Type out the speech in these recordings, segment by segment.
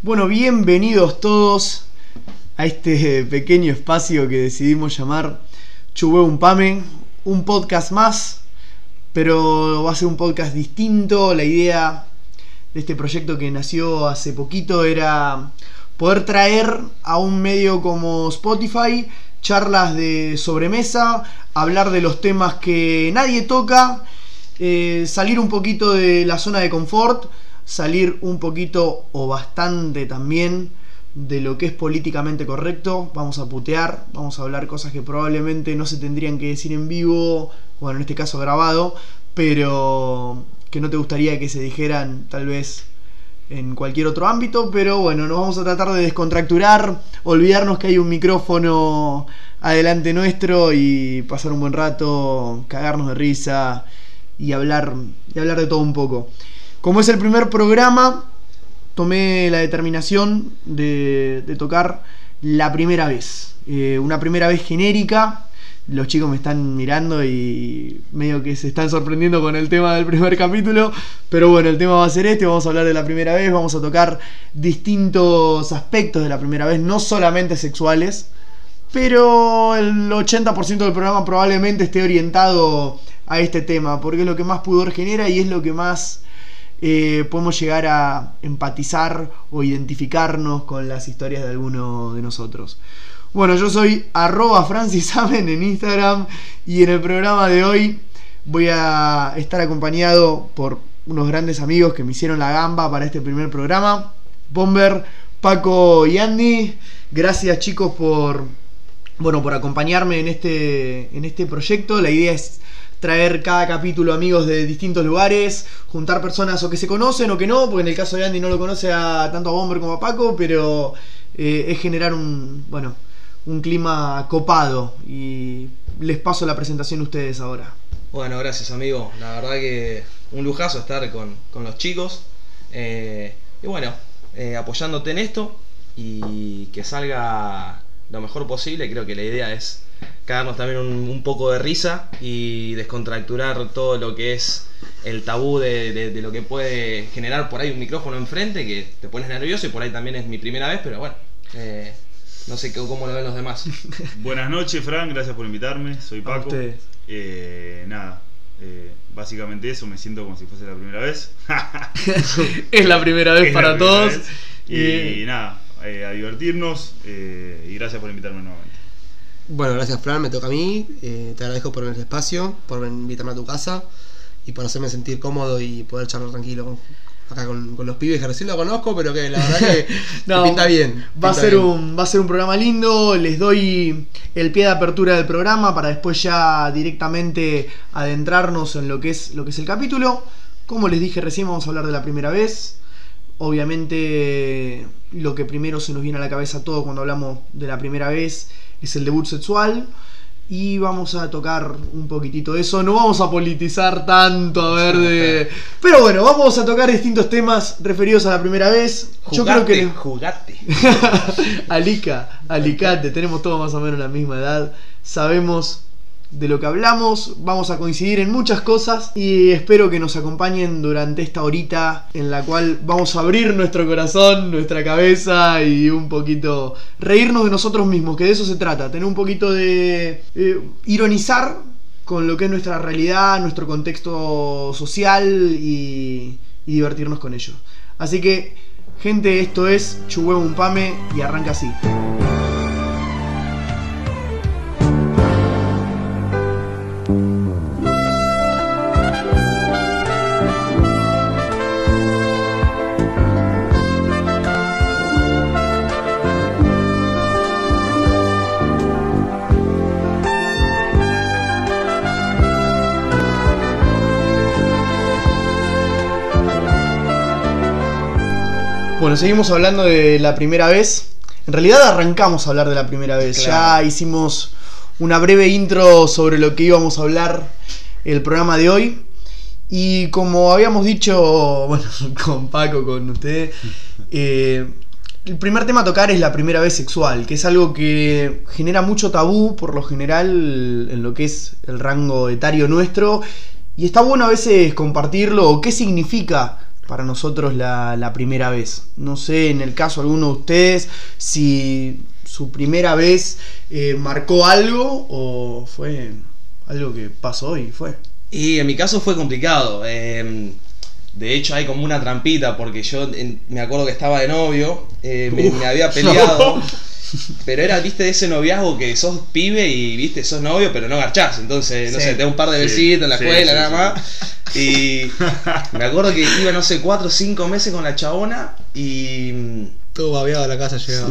Bueno, bienvenidos todos a este pequeño espacio que decidimos llamar Chubue un Pame, un podcast más, pero va a ser un podcast distinto. La idea de este proyecto que nació hace poquito era poder traer a un medio como Spotify charlas de sobremesa, hablar de los temas que nadie toca, eh, salir un poquito de la zona de confort salir un poquito o bastante también de lo que es políticamente correcto. Vamos a putear, vamos a hablar cosas que probablemente no se tendrían que decir en vivo, bueno, en este caso grabado, pero que no te gustaría que se dijeran tal vez en cualquier otro ámbito, pero bueno, nos vamos a tratar de descontracturar, olvidarnos que hay un micrófono adelante nuestro y pasar un buen rato, cagarnos de risa y hablar, y hablar de todo un poco. Como es el primer programa, tomé la determinación de, tocar la primera vez. Eh, una primera vez genérica. Los chicos me están mirando y medio que se están sorprendiendo con el tema del primer capítulo. Pero bueno, el tema va a ser este. Vamos a hablar de la primera vez. Vamos a tocar distintos aspectos de la primera vez, no solamente sexuales. Pero el 80% del programa probablemente esté orientado a este tema. Porque es lo que más pudor genera y es lo que más eh, podemos llegar a empatizar o identificarnos con las historias de alguno de nosotros. Bueno, yo soy arroba francisamen en Instagram y en el programa de hoy voy a estar acompañado por unos grandes amigos que me hicieron la gamba para este primer programa. Bomber, Paco y Andy. Gracias chicos por, bueno, por acompañarme en este, en este proyecto. La idea es traer cada capítulo amigos de distintos lugares, juntar personas o que se conocen o que no, porque en el caso de Andy no lo conoce a, tanto a Bomber como a Paco, pero eh, es generar un, bueno, un clima copado. Y les paso la presentación a ustedes ahora. Bueno, gracias amigo, la verdad que un lujazo estar con, los chicos. Eh, y bueno, eh, apoyándote en esto y que salga lo mejor posible, creo que la idea es cagarnos también un, poco de risa y descontracturar todo lo que es el tabú de, lo que puede generar por ahí un micrófono enfrente, que te pones nervioso y por ahí también es mi primera vez, pero bueno, eh, no sé cómo lo ven los demás. Buenas noches, Fran, gracias por invitarme, soy Paco. Eh, nada, eh, básicamente eso, me siento como si fuese la primera vez. es la primera vez para todos. Y, nada, a divertirnos y gracias por invitarme nuevamente. Bueno, gracias Fran, me toca a mí. Eh, te agradezco por el espacio, por invitarme a tu casa y por hacerme sentir cómodo y poder charlar tranquilo acá con, los pibes que recién lo conozco, pero que la verdad que, pinta bien. va, a ser Un, va a ser un programa lindo, les doy el pie de apertura del programa para después ya directamente adentrarnos en lo que es, lo que es el capítulo. Como les dije recién, vamos a hablar de la primera vez. Obviamente lo que primero se nos viene a la cabeza todo cuando hablamos de la primera vez es el debut sexual. Y vamos a tocar un poquitito de eso. No vamos a politizar tanto, a ver de. Pero bueno, vamos a tocar distintos temas referidos a la primera vez. Yo creo que. Jugate. Alica, Alicate, tenemos todos más o menos la misma edad. Sabemos de lo que hablamos, vamos a coincidir en muchas cosas y espero que nos acompañen durante esta horita en la cual vamos a abrir nuestro corazón, nuestra cabeza y un poquito reírnos de nosotros mismos, que de eso se trata, tener un poquito de ironizar con lo que es nuestra realidad, nuestro contexto social y, divertirnos con ello. Así que, gente, esto es un Pame y arranca así. Seguimos hablando de la primera vez. En realidad arrancamos a hablar de la primera vez. Ya hicimos una breve intro sobre lo que íbamos a hablar el programa de hoy. Y como habíamos dicho, bueno, con Paco, con usted, eh, el primer tema a tocar es la primera vez sexual, que es algo que genera mucho tabú por lo general en lo que es el rango etario nuestro. Y está bueno a veces compartirlo, qué significa para nosotros la, la primera vez. No sé, en el caso de alguno de ustedes, si su primera vez eh, marcó algo o fue algo que pasó y fue. Y en mi caso fue complicado. eh, de hecho hay como una trampita porque yo en- me acuerdo que estaba de novio, eh, me, me había peleado. Pero era, viste, de ese noviazgo que sos pibe y, viste, sos novio, pero no garchás. Entonces, no Sí. sé, te da un par de Sí, besitos en la escuela, sí, nada sí. más. Y me acuerdo que iba, no sé, cuatro o cinco meses con la chabona y... mm, Todo babeado a la casa llegaba.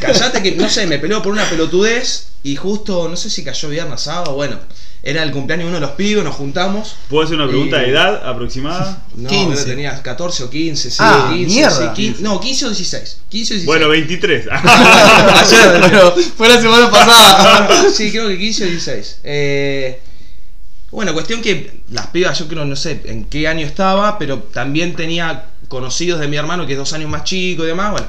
Callate que, no sé, me peleó por una pelotudez y justo, no sé si cayó viernes, sábado, bueno, era el cumpleaños de uno de los pibes, nos juntamos. ¿Puedo hacer una pregunta Y- de edad aproximada? No, 15. pero tenías 14 o 15, sí, Ah, 15, mierda. sí, 15, no, 15 o 16. 15 o 16. Bueno, 23. Ayer, Pero fue la semana pasada. sí, creo que 15 o 16. Eh, bueno, cuestión que las pibas, yo creo, no sé en qué año estaba, pero también tenía conocidos de mi hermano que es dos años más chico y demás. Bueno,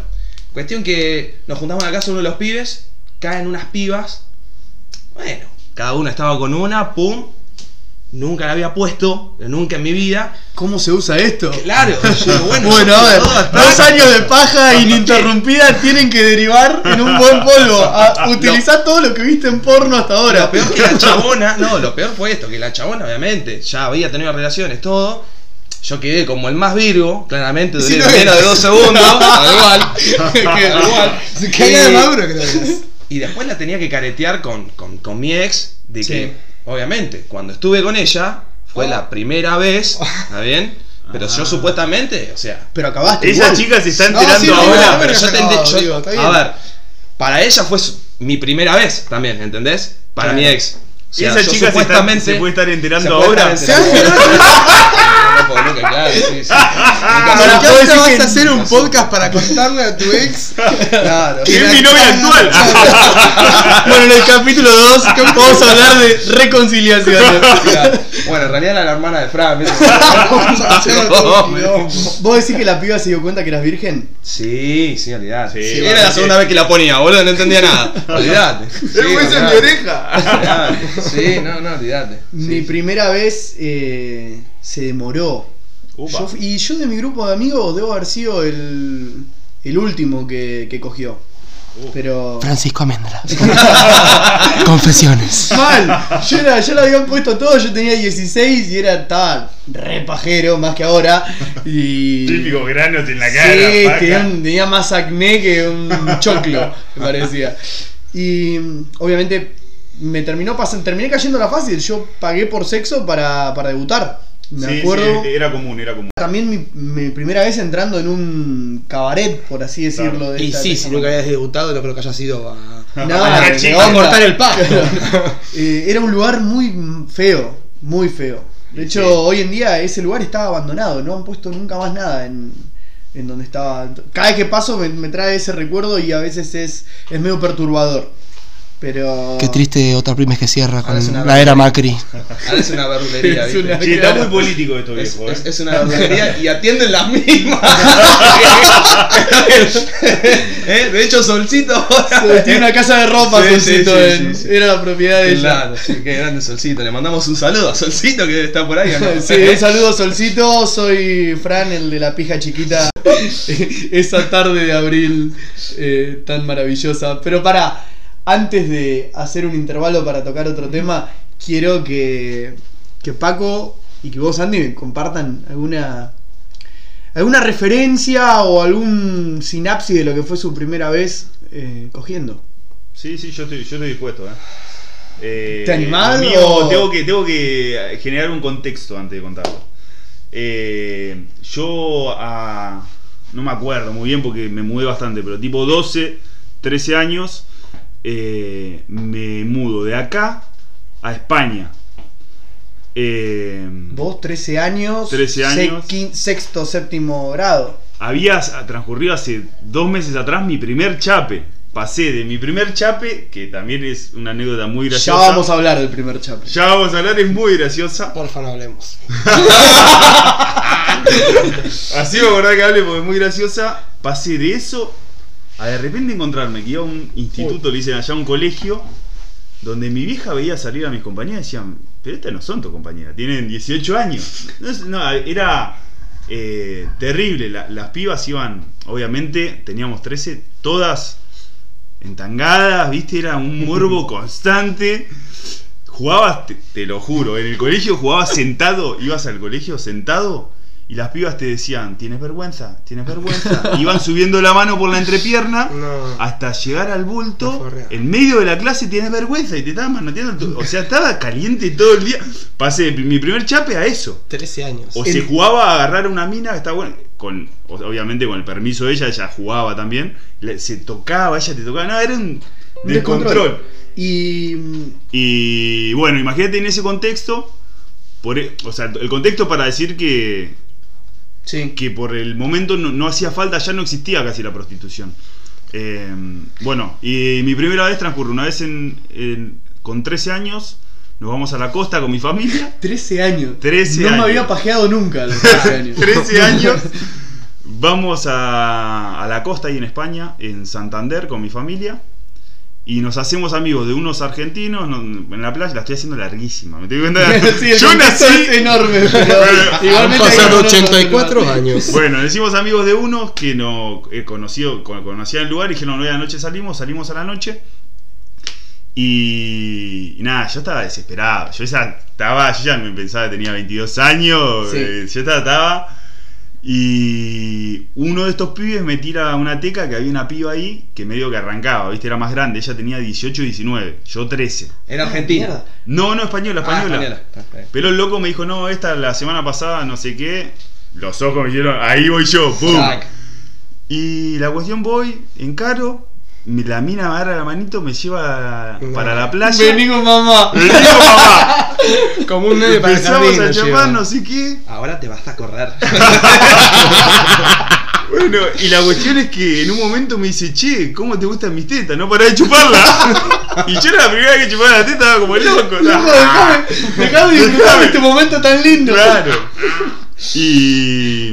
cuestión que nos juntamos en la casa de uno de los pibes, caen unas pibas. Bueno, cada uno estaba con una, pum. Nunca la había puesto, nunca en mi vida. ¿Cómo se usa esto? Claro, yo bueno, a ver, dos años de paja ininterrumpida tienen que derivar en un buen polvo. A utilizar todo lo que viste en porno hasta ahora. Lo peor que la chabona, no, lo peor fue esto, que la chabona obviamente ya había tenido relaciones, todo. Yo quedé como el más virgo, claramente, duré Sí, no menos de dos segundos, al igual. al igual. Se caía de Y- Maduro que. Y después la tenía que caretear con, con, con mi ex, de Sí. que, obviamente, cuando estuve con ella, fue la primera vez, ¿está bien? Pero yo Ah. supuestamente, o sea, Pero acabaste. Esa igual. chica se está No, enterando sí, ahora. no, pero yo ente- yo- digo. A ver, para ella fue su- mi primera vez también, ¿entendés? Para Claro. mi ex. O sea, Esa chica se, está- supuestamente se puede estar enterando se puede ahora. porque nunca, claro, sí, sí. Nunca Para ¿Qué ahora vas a hacer un podcast para contarle a tu ex? Claro. Que es mi novia actual. Bueno, en el capítulo 2 vamos a hablar de reconciliación. Claro. Bueno, en realidad era la hermana de Fran. ¿Vos decís que la piba se dio cuenta que eras virgen? Sí, sí, olvidate. Sí, Sí, era la segunda vez que la ponía, boludo, no entendía nada. Olvidate. Sí, olvidate. oreja. Olvidate. Sí, no, no, olvidate. Mi Sí. primera vez eh, se demoró. Yo y yo de mi grupo de amigos debo haber sido el, el último que, que cogió. Pero. Francisco Amendra. Confesiones. Mal, yo era, ya lo habían puesto todo, yo tenía 16 y era estaba re pajero más que ahora. Y. Típico granos en la cara. Sí, tenía, más acné que un choclo, me parecía. Y obviamente me terminó pasando, terminé cayendo la fácil. Yo pagué por sexo para, para debutar. Me Sí, acuerdo. sí, era común, era común. También mi, mi primera vez entrando en un cabaret, por así decirlo. Claro. de Y esta- sí, de si nunca habías debutado, no creo que haya sido a, No, a onda. cortar el pasto. Eh, era un lugar muy feo, muy feo. De hecho, Sí. hoy en día ese lugar está abandonado, no han puesto nunca más nada en, en donde estaba. Cada vez que paso me, me trae ese recuerdo y a veces es, es medio perturbador. Pero. Qué triste otra primes que cierra con la era Macri. Ahora es una verdulería, Es ¿viste? una- Sí, está muy político esto, Es, viejo. es- eh. es una verdulería y atienden las mismas. ¿Eh? De hecho, Solcito. Tiene una casa de ropa, Sí, Solcito, sí, sí, en- sí, sí. era la propiedad de ella. Claro, sí, qué grande Solcito. Le mandamos un saludo a Solcito que está por ahí. ¿o no? Sí, un saludo Solcito, soy Fran, el de la pija chiquita. Esa tarde de abril eh, tan maravillosa. Pero para, antes de hacer un intervalo para tocar otro tema, quiero que, que Paco y que vos, Andy, me compartan alguna, alguna referencia o algún sinapsis de lo que fue su primera vez eh, cogiendo. Sí, sí, yo estoy, yo estoy dispuesto, ¿eh? Eh, ¿Te animás o- tengo, que, tengo que generar un contexto antes de contarlo. Eh, yo a- no me acuerdo muy bien porque me mudé bastante, pero tipo 12, 13 años, eh, me mudo de acá a España. Eh, Vos, 13 años, 13 años. sexto, séptimo grado. había transcurrido hace dos meses atrás mi primer chape. Pasé de mi primer chape, que también es una anécdota muy Ya graciosa. vamos a hablar del primer chape. Ya vamos a hablar, es muy graciosa. Porfa, no hablemos. Así me acordaba que hable porque es muy graciosa. Pasé de eso a de repente encontrarme que iba a un instituto, le dicen allá un colegio, donde mi vieja veía salir a mis compañeras y decían, pero estas no son tus compañeras, tienen 18 años. No, era, Eh, terrible, la- las pibas iban, obviamente, teníamos 13, todas entangadas, viste, era un morbo constante. Jugabas, te, te lo juro, en el colegio jugabas sentado, ibas al colegio sentado y las pibas te decían, ¿tienes vergüenza? ¿Tienes vergüenza? Iban subiendo la mano por la entrepierna No. hasta llegar al bulto, en medio de la clase tienes vergüenza y te estaban manoteando. to- O sea, estaba caliente todo el día. Pasé mi primer chape a eso. 13 años. O El- se jugaba a agarrar una mina, está bueno, con, obviamente con el permiso de ella, ella jugaba también, se tocaba, ella te tocaba, no, era un descontrol. Y. Y bueno, imagínate en ese contexto, por, e- o sea, el contexto para decir que, Sí. que por el momento no, no hacía falta, ya no existía casi la prostitución. Eh, bueno, y mi primera vez transcurre una vez en, en- con 13 años, nos vamos a la costa con mi familia. 13 años. 13 no años. me había pajeado nunca a los 13 años. 13 años. Vamos a, a la costa ahí en España, en Santander, con mi familia. Y nos hacemos amigos de unos argentinos no- en la playa. La estoy haciendo larguísima. ¿me cuenta? Sí, Yo nací. es enorme, pero Han pasado ponerlo en 84 lugar. años. Bueno, nos hicimos amigos de unos que no he conocido, con- conocían el lugar y dijeron, hoy a la noche salimos, salimos a la noche. Y, y nada, yo estaba desesperado. Yo ya estaba, yo ya me pensaba que tenía 22 años. Sí. eh, yo estaba, estaba. Y uno de estos pibes me tira una teca que había una piba ahí que medio que arrancaba, ¿viste? Era más grande. Ella tenía 18 y 19, yo 13. En Argentina. Mierda. No, no, española, Ah, española. Ah. Pero el loco me dijo, no, esta la semana pasada, no sé qué. Los ojos me dijeron, ahí voy yo, ¡pum! Y la cuestión voy, encaro, la mina me agarra la manito, me lleva No. para la playa. Vení con mamá. Vení con mamá. Como un nene para el Empezamos jardín. a chapar, no sé qué. Ahora te vas a correr. Bueno, y la cuestión es que en un momento me dice, che, ¿cómo te gustan mis tetas? No pará de chuparla. y yo era la primera vez que chupaba la teta, estaba como loco. Loco, dejame, dejame disfrutar este momento tan lindo. Claro. Y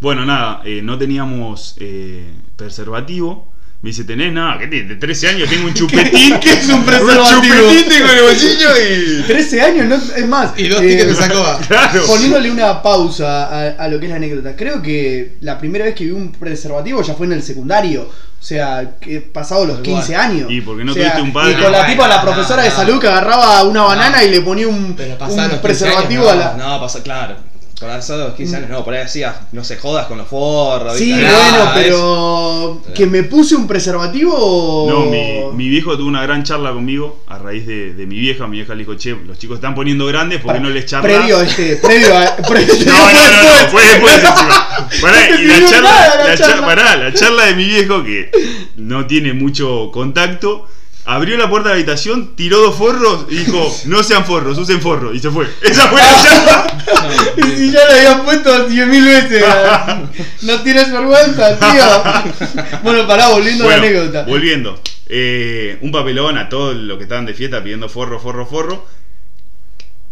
bueno, nada, eh, no teníamos eh, preservativo. Me dice, ¿tenés nada? ¿Qué? De 13 años tengo un chupetín. ¿Qué es un preservativo? chupetín tengo en el bolsillo y. 13 años, no, es más. Y dos eh, tickets de Sacoa. Claro. Poniéndole una pausa a, a lo que es la anécdota, creo que la primera vez que vi un preservativo ya fue en el secundario. O sea, que pasado los Tal cual. 15 años. Y porque no O sea, tuviste un padre. Y con la No, tipa, la no, profesora no, de salud no. que agarraba una banana No. y le ponía un, Pero un pasaron los 15 preservativo años, a la. No, pasa, claro. Con los 15 años, no, por ahí decías, no se jodas con los forros. Sí, ¿viste? bueno, Ah, pero es- que me puse un preservativo. No, mi, mi viejo tuvo una gran charla conmigo a raíz de, de mi vieja. Mi vieja le dijo, che, los chicos están poniendo grandes, ¿por qué no les charla? Previo a este, previo a. Previo, No, no, no, no, fue después. Pará, No y la charla, nada la la cha- charla. pará, la charla de mi viejo, que no tiene mucho contacto, abrió la puerta de la habitación, tiró dos forros y dijo, no sean forros, usen forros, y se fue. Esa fue la. Y si ya lo habían puesto 10.000 veces. No tienes vergüenza, tío. Bueno, pará, volviendo a la anécdota. volviendo. Eh, un papelón a todos los que estaban de fiesta pidiendo forro, forro, forro.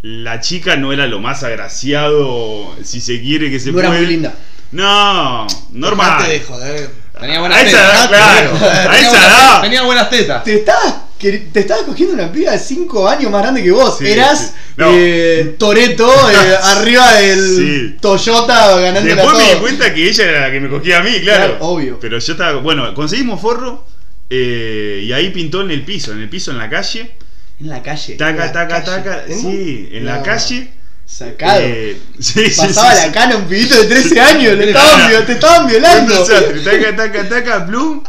La chica no era lo más agraciado, si se quiere que se No era muy linda. No, normal. Dejate de joder. Tenía buenas A esa tetas. edad, claro. A Tenía esa buenas- edad. Tenía buenas tetas. Te estabas, que- te estabas cogiendo una piba de 5 años más grande que vos. Sí, Eras sí. No. eh, Toreto eh, arriba del Sí. Toyota ganando Después me di cuenta que ella era la que me cogía a mí, claro. Claro, obvio. Pero yo estaba. Bueno, conseguimos forro. eh, y ahí pintó en el piso, en el piso, en la calle. En la calle. Taca, taca, calle. taca. ¿En? Sí, en la calle. Sacado. eh, sí, sí, Pasaba sí, la cana un pibito de 13 años, le estaban, te estaban Un violando. desastre. Taca, taca, taca, plum.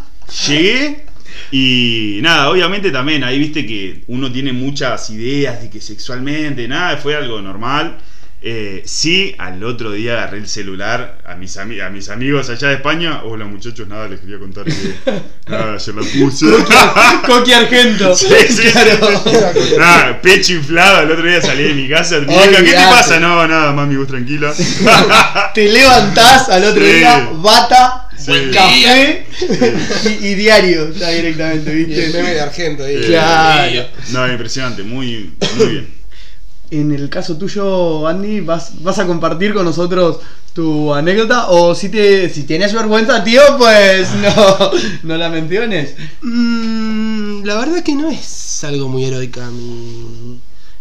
Llegué. Y nada, obviamente también ahí viste que uno tiene muchas ideas de que sexualmente, nada, fue algo normal. Eh, sí, al otro día agarré el celular a mis, ami- a mis amigos allá de España. Hola muchachos, nada, les quería contar que nada, yo la puse. Coqui Argento. Sí, sí, sí. Nada, pecho inflado, el otro día salí de mi casa. Mi hija, ¿qué te pasa? No, nada, mami, vos tranquila. Te levantás al otro Sí. día, bata, Sí. café y, y diario, ya directamente, Y el ¿viste? meme de Argento ahí. Claro. No, impresionante, muy, muy bien. En el caso tuyo, Andy, ¿vas, vas a compartir con nosotros tu anécdota? O si te si tienes vergüenza, tío, pues no, no la menciones. Mm, la verdad que no es algo muy heroica mi,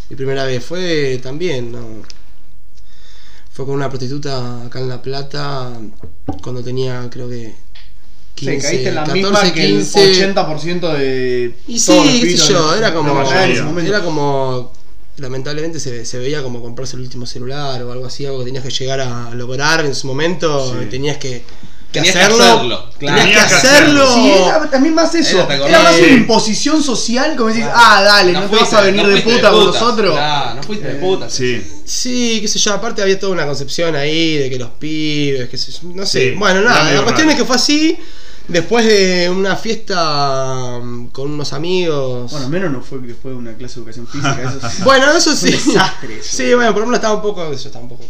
mi primera vez. Fue también, no. Fue con una prostituta acá en La Plata cuando tenía, creo que. Sí, 15, caíste en la 14, misma que 15. el 80% de. Y sí, qué sé yo, era como. Era como. Lamentablemente se, se veía como comprarse el último celular o algo así, algo que tenías que llegar a lograr en su momento. Sí. Tenías que, que Tenías que hacerlo. claro. Tenías que Tenías que hacerlo. hacerlo. Sí, era también más eso. Era, más una imposición social, como decís, Claro. ah, dale, no, te fuiste- vas a venir no de puta con nosotros. Claro, no fuiste de Eh, puta. Sí. Sí, qué sé yo, aparte había toda una concepción ahí de que los pibes, qué sé yo, no sé. Sí, bueno, nada, la cuestión raro. es que fue así, después de una fiesta mm, con unos amigos. Bueno, menos no fue que fue una clase de educación física, eso. Bueno, eso sí. Un desastre eso. Sí, bueno, por ejemplo estaba un poco, yo, estaba un poco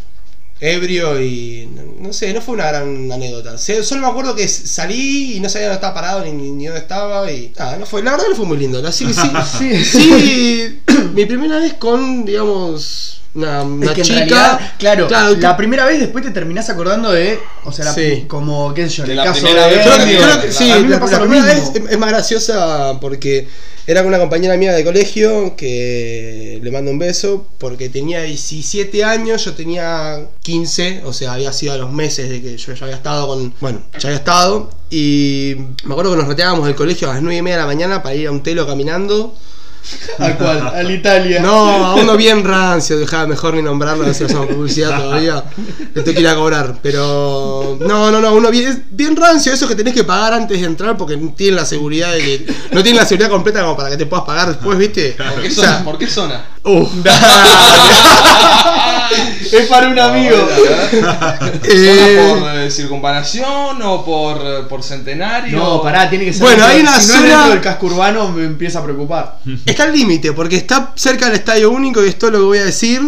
ebrio y no, no sé, no fue una gran anécdota. Solo me acuerdo que salí y no sabía dónde estaba parado ni, ni- ni dónde estaba y nada, no fue, la verdad no fue muy lindo. Así que sí, Sí. sí, mi primera vez con, digamos, una, Es que en chica. realidad, claro, Claro, la primera vez después te terminás acordando de, o sea, la- Sí. como, qué sé yo, en De el la caso primera de vez, Creo que- Bernie, creo que- sí, a mí me la, pasa la lo primera mismo. vez es, es más graciosa porque era con una compañera mía de colegio que le mando un beso porque tenía 17 años, yo tenía 15, o sea, había sido a los meses de que yo ya había estado con. Bueno, ya había estado. Y me acuerdo que nos reteábamos del colegio a las 9 y media de la mañana para ir a un telo caminando. ¿A cuál? Al Italia. No, a uno bien rancio, dejaba mejor ni nombrarlo, ver si hacemos publicidad todavía. Le tengo que ir a cobrar. Pero. No, no, no, uno bien, bien rancio, eso que tenés que pagar antes de entrar porque no tienen la seguridad de que. No tienen la seguridad completa como para que te puedas pagar después, ¿viste? ¿Por qué O zona? sea, ¿Por qué zona? uh, es para un amigo. eh, ¿Zona por eh, circunvalación o por, eh, por centenario? No, pará, tiene que ser. Bueno, hay una si no es zona- dentro del casco urbano me empieza a preocupar. Está al límite, porque está cerca del estadio único y esto es lo que voy a decir.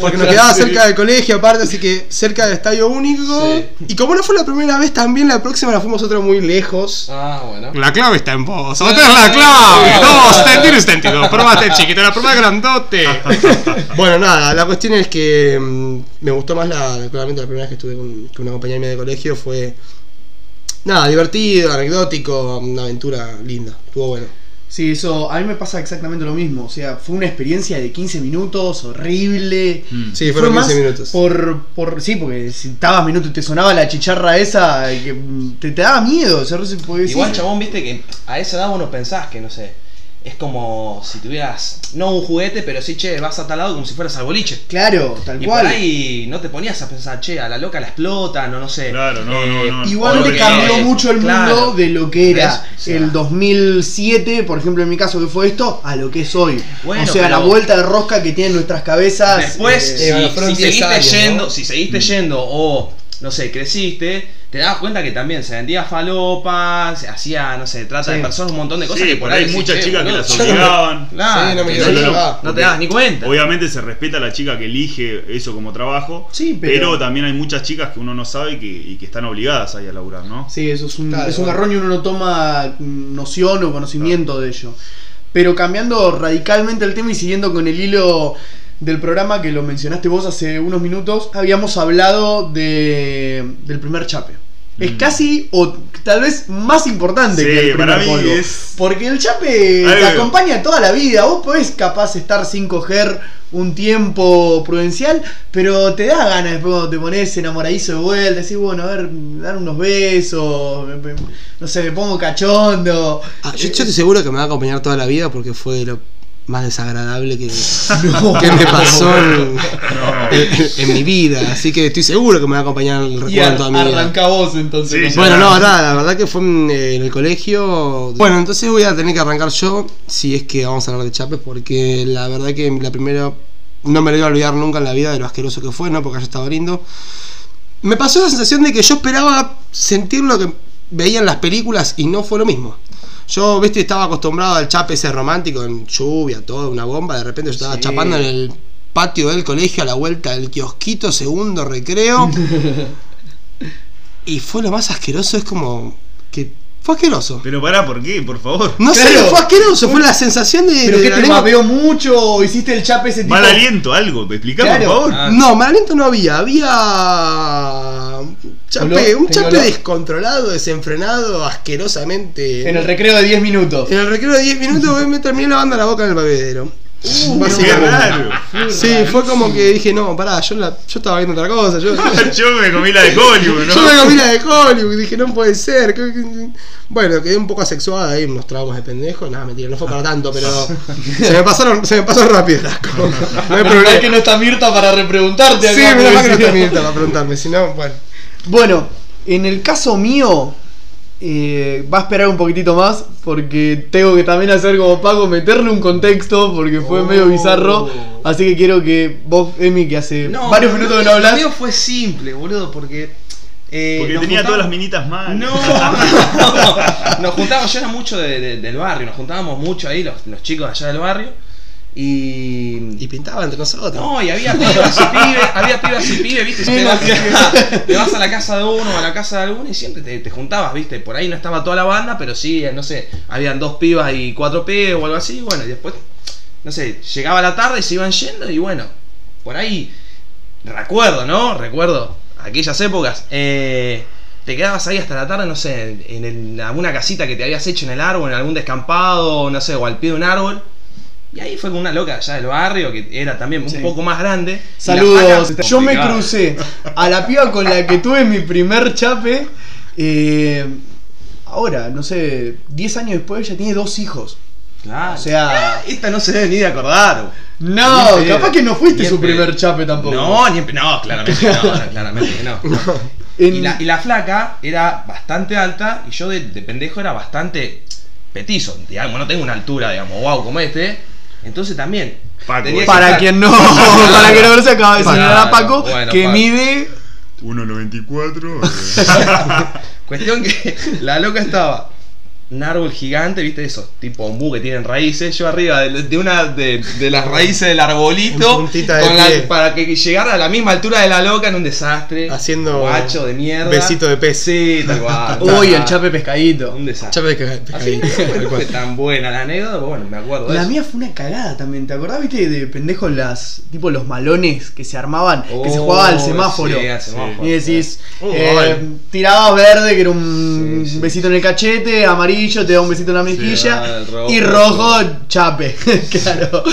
Porque nos Otra quedaba cerca del colegio, aparte, así que cerca del estadio único. Sí. Y como no fue la primera vez, también la próxima la fuimos otra muy lejos. Ah, bueno. La clave está en vos. Esta es la clave. No, tiene sentido. Probate chiquito, la prueba grandote. bueno, nada, la cuestión es que mm, me gustó más la. Claramente la primera vez que estuve con, con una compañía mía de colegio fue. Nada, divertido, anecdótico, una aventura linda. Estuvo bueno. Sí, eso, a mí me pasa exactamente lo mismo. O sea, fue una experiencia de 15 minutos, horrible. Mm. Sí, fueron fue 15 más minutos. Por, por, sí, porque si estabas minutos y te sonaba la chicharra esa, que te, te daba miedo. O sea, no se puede decir. Igual, chabón, viste que a esa edad vos no pensás que, no sé, es como si tuvieras, no un juguete, pero sí, che, vas a tal lado como si fueras al boliche. Claro, tal Y cual. por ahí no te ponías a pensar, che, a la loca la explotan, o no sé. Claro, no, no, no. Igual te cambió mucho el mundo de lo que era Es- o sea- el 2007, por ejemplo, en mi caso que fue esto, a lo que es hoy. Bueno, o sea, pero- la vuelta de rosca que tienen nuestras cabezas. Después, eh, si, eh, bueno, fueron si 10 seguiste años, yendo, ¿no? si seguiste yendo o, no sé, creciste, te das cuenta que también se vendía falopa, se hacía, no sé, trata de Sí. personas, un montón de cosas Sí, que por ahí decís, muchas chicas que las obligaban. Claro, Sí, no me no, no te das ni cuenta. Obviamente se respeta a la chica que elige eso como trabajo, Sí, pero... pero- también hay muchas chicas que uno no sabe y que, y que están obligadas ahí a laburar, ¿no? Sí, eso es un, Claro, es un garrón y uno no toma noción o conocimiento de ello. Pero cambiando radicalmente el tema y siguiendo con el hilo del programa que lo mencionaste vos hace unos minutos, habíamos hablado de, del primer chape. Es Mm. casi, o tal vez más importante Sí, que el primer para mí polvo. es- Porque el chape Ahí te veo. acompaña toda la vida. Vos podés capaz estar sin coger un tiempo prudencial, pero te da ganas después cuando te pones enamoradizo de vuelta, decís, bueno, a ver, dar unos besos, me- me- no sé, me pongo cachondo. Ah, yo, yo estoy seguro que me va a acompañar toda la vida porque fue lo más desagradable que, No. que me pasó en, No. en- en mi vida. Así que estoy seguro que me va a acompañar el recuerdo toda mi vida. arranca vos entonces. Bueno, no, nada, la verdad que fue en, eh, en el colegio. Bueno, entonces voy a tener que arrancar yo, si es que vamos a hablar de Chapes, porque la verdad que la primera no me lo iba a olvidar nunca en la vida de lo asqueroso que fue, ¿no? Porque haya estado lindo. Me pasó la sensación de que yo esperaba sentir lo que veía en las películas y no fue lo mismo. Yo, viste, estaba acostumbrado al chape ese romántico en lluvia, todo, una bomba. De repente yo estaba Sí. chapando en el patio del colegio a la vuelta del kiosquito, segundo recreo. y fue lo más asqueroso, es como que fue asqueroso. Pero pará, ¿por qué? Por favor. No sé, Claro. fue asqueroso, fue la sensación de. ¿Pero de que la te lengua- babeó mucho o hiciste el chape ese tipo? Mal aliento, algo. Explicá, Claro. por favor. Ah. No, mal aliento no había, había un chape, un ¿Tenía chape olor? descontrolado, desenfrenado, asquerosamente. En el recreo de 10 minutos. En el recreo de 10 minutos me terminé lavando la boca en el bebedero. Qué Básicamente. raro. Sí, fue como que dije, no, pará, yo, la- yo estaba viendo otra cosa. Yo, Yo me comí la de Hollywood, ¿no? yo me comí la de Hollywood, dije, no puede ser. Bueno, quedé un poco asexuada ahí, unos traumas de pendejo. Nada, mentira, no fue para tanto, pero se me pasaron, se me pasó rápido las cosas. No hay Pero es problema. que no está Mirta para repreguntarte Sí, acá, me porque da que no está Mirta para preguntarme, si no, bueno. Bueno, en el caso mío, eh, va a esperar un poquitito más porque tengo que también hacer como Paco, meterle un contexto porque fue Oh. medio bizarro. Así que quiero que vos, Emi, que hace No, varios minutos lo que no hablas. Mío fue simple, boludo, porque. eh, Porque tenía todas las minitas mal. No, no, nos juntábamos, yo era mucho de- de- del barrio, nos juntábamos mucho ahí, los, los chicos de allá del barrio. Y. Y pintaba entre nosotros. No, y había pibas y pibes, había pibas y pibes, viste, te, vas, te vas a la casa de uno o a la casa de alguno y siempre te, te juntabas, viste, por ahí no estaba toda la banda, pero sí, no sé, habían dos pibas y cuatro pibes o algo así, y bueno, y después, no sé, llegaba la tarde y se iban yendo y bueno, por ahí, recuerdo, ¿no? Recuerdo aquellas épocas, eh, te quedabas ahí hasta la tarde, no sé, en, el- alguna casita que te habías hecho en el árbol, en algún descampado, no sé, o al pie de un árbol. Y ahí fue con una loca allá del barrio que era también un Sí. poco más grande. Saludos. Yo me crucé a la piba con la que tuve mi primer chape. eh, ahora, no sé, 10 años después ella tiene dos hijos. Claro. O sea- Ah, esta no se debe ni de acordar. No, Ni capaz que no fuiste su primer chape tampoco. No, ni no, claramente no, no, claramente que no. En- Y, la, y la flaca era bastante alta y yo de, de pendejo era bastante petizo. Digamos, no tengo una altura, digamos, wow, como este. Entonces también. Paco, tenía que Para estar- quien no, para que no se acaba de señalar a Paco, bueno, que Paco. mide 1.94. Cuestión que la loca estaba un árbol gigante, viste esos tipo ombú que tienen raíces, yo arriba de, de una de, de las raíces del arbolito, En puntita de con la- pie. para que llegara a la misma altura de la loca en un desastre, Haciendo guacho de mierda, besito de pez. sí, tal cual, Uy, el Ah, chape pescadito. un desastre. Chape Así pescadito. no fue, tan buena la anécdota, pero bueno, me acuerdo de La eso. mía fue una cagada también. ¿Te acordás, viste, de pendejo las. tipo los malones que se armaban, que se Oh, jugaba al semáforo? sí, al semáforo. Y decís, Oh, eh, tirabas verde, que era un Sí, sí. besito en el cachete, amarillo, te da un besito en la mejilla, ah, rojo. y rojo, chape. claro.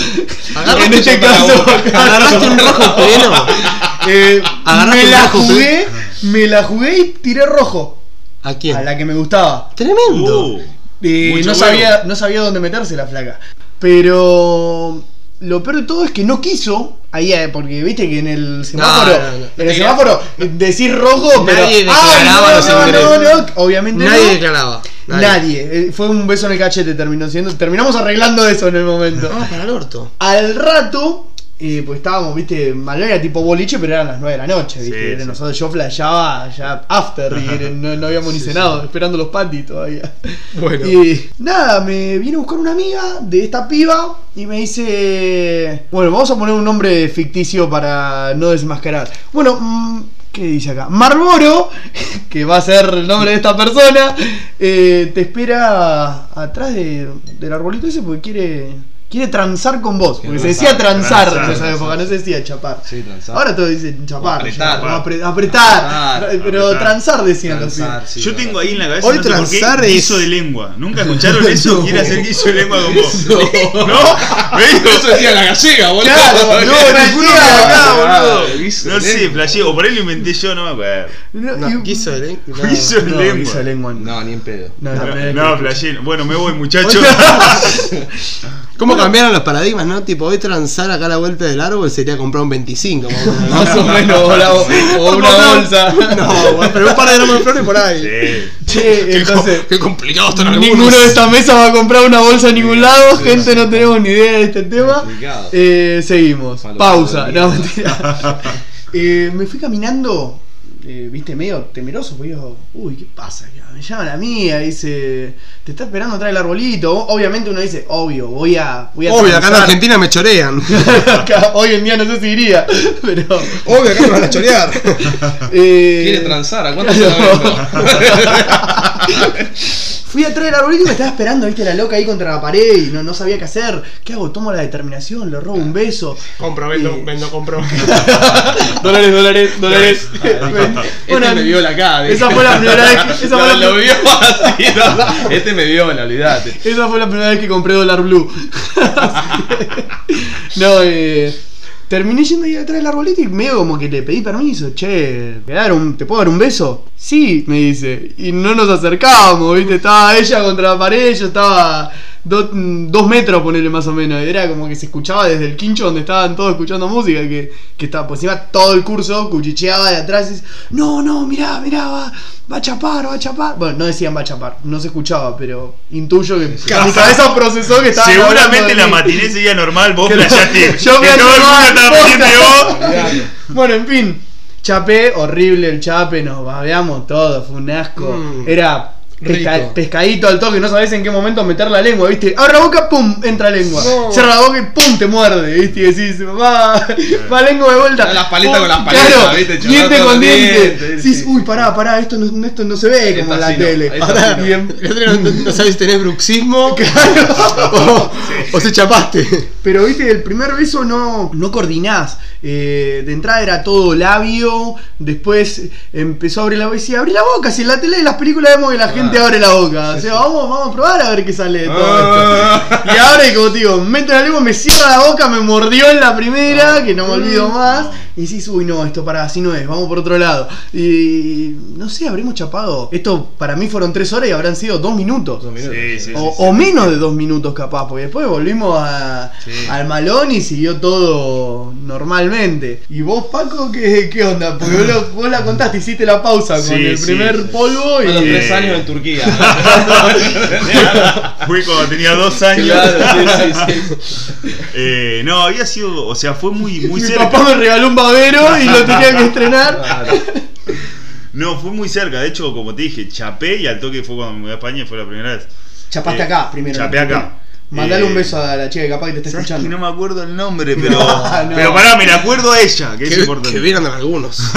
En este caso. Agarraste un rojo pleno. eh, me la rojo jugué, me la jugué y tiré rojo. ¿A quién? A la que me gustaba. Tremendo. Uh, Y Mucho no sabía, no sabía dónde meterse la flaca. Pero lo peor de todo es que no quiso. Ahí, porque viste que en el semáforo, no, no. en el semáforo decís rojo, pero Nadie ¡Ay, declaraba no, los no, ingresos. obviamente Nadie no. declaraba. Nadie. Eh, Fue un beso en el cachete terminó siendo. Terminamos arreglando eso en el momento. Ah, para el orto. Al rato, eh, pues estábamos, viste, mal era tipo boliche, pero eran las 9 de la noche, viste. Sí, Era sí. Nosotros yo flasheaba ya after y no, no habíamos ni cenado, esperando los patis todavía. Bueno. Y nada, me viene a buscar una amiga de esta piba y me dice. Bueno, vamos a poner un nombre ficticio para no desmascarar. Bueno, mm, ¿qué dice acá? Marlboro, que va a ser el nombre de esta persona, eh, te espera atrás de- del arbolito ese porque quiere. Quiere transar con vos, porque se decía transar, transar, en esa transar. época, no se decía chapar. Sí, transar. Ahora todos dicen chapar, apretar. ya, o apre- apretar, Apretar, pero apretar. transar decían Transar, sí, Yo verdad. tengo ahí en la cabeza Hoy no sé por qué, transar es- guiso de lengua. ¿Nunca escucharon eso? No. Quiere hacer guiso de lengua con vos. No. ¿No? Eso decía la gallega, boludo. Claro, No, no, No de sé, flashé. O por ahí lo inventé yo, no me acuerdo. No, No, de lengua. no. Guiso de No, lengua. guiso de lengua. No, ni en pedo. No, No. Bueno, me voy, muchachos. ¿Cómo cambiaron los paradigmas, no? Tipo, hoy transar acá a la vuelta del árbol sería comprar un 25. más o menos. O la- una bolsa. No, pero un par de gramos de flores por ahí. Sí. Che, entonces. Qué complicado están algunos. Ninguno de esta mesa va a comprar una bolsa en ningún lado, gente, no tenemos ni idea de este tema. Eh, seguimos. Pausa. No, mentira. Eh, me fui caminando, eh, viste, medio temeroso, porque digo, uy, ¿qué pasa? acá? Me llama la mía, dice, te está esperando atrás del arbolito. Obviamente uno dice, obvio, voy a. Voy a Obvio, acá en. Argentina me chorean. Acá, Hoy en día no sé si iría, pero. Obvio, acá me van a chorear. eh, Quiere transar, ¿a cuánto se? Fui atrás del arbolito y me estaba esperando, viste, la loca ahí contra la pared y no, no sabía qué hacer. ¿Qué hago? Tomo la determinación, le robo un beso. Compro, vendo, vendo, compro. dólares, dólares, dólares. Este me vio la cara. Esa fue la primera vez que, esa No, fue la, lo vio así, no. Este me vio, la olvidate. esa fue la primera vez que compré dólar blue. no, eh. Terminé yendo ahí atrás del arbolito y medio como que le pedí permiso, che, ¿te, dar un- ¿te puedo dar un beso? Sí, me dice. Y no nos acercábamos, viste, estaba ella contra la pared, yo estaba do- dos metros, ponele más o menos. Era como que se escuchaba desde el quincho donde estaban todos escuchando música, que, que estaba, pues iba todo el curso, cuchicheaba de atrás y dice, no, no, mirá, mirá, va, va a chapar, va a chapar. Bueno, no decían va a chapar, no se escuchaba, pero intuyo que mi cabeza procesó que estaba Seguramente la matiné seguía normal, vos flasheaste. yo que me Bueno, en fin. Chapé, horrible el chape, nos babeamos todo, fue un asco. Mm. Era pesca- pescadito al toque, no sabes en qué momento meter la lengua, ¿viste? Abre la boca, pum, entra lengua. No. Cierra la boca y pum, te muerde, ¿viste? Y decís, va, va lengua de vuelta. Las paletas Pum, con las paletas, claro, ¿viste? Diente con diente. Decís, uy, pará, pará, esto no, esto no se ve como en la tele. no. no, no sabes si tenés bruxismo o, o se chapaste. Pero viste, el primer beso no, no coordinás. Eh, de entrada era todo labio. Después empezó a abrir la boca y decía, abrí la boca. Si en la tele de las películas vemos que la gente abre la boca. O sea, vamos, vamos a probar a ver qué sale de todo esto. Y ahora, y como te digo, meto la lengua, me cierra la boca, me mordió en la primera, que no me olvido más. Y decís, uy, no, esto para así no es, vamos por otro lado. Y no sé, habremos chapado. Esto para mí fueron tres horas y habrán sido dos minutos. Dos minutos. Sí, sí, O, sí, o menos de dos minutos capaz, porque después volvimos a- Sí. al malón y siguió todo normalmente. ¿Y vos, Paco, qué, qué onda? Porque vos, lo- vos la contaste, hiciste la pausa con Sí, el sí, primer sí. polvo y... A los tres años en Turquía. Fui cuando tenía dos años. Claro, sí, sí, sí. Eh, no, había sido, o sea, fue muy, muy mi cerca. papá me regaló un babero y lo tenía que estrenar. Claro. No, fue muy cerca. De hecho, como te dije, chapé y al toque fue cuando me mudé a España y fue la primera vez. Chapaste Eh, acá primero. chapé acá. Mandale Eh, un beso a la chica que capaz que te está ¿Sabes que escuchando. no me acuerdo el nombre, pero. No. Pero pará, me la acuerdo a ella, que es importante. que vieron algunos.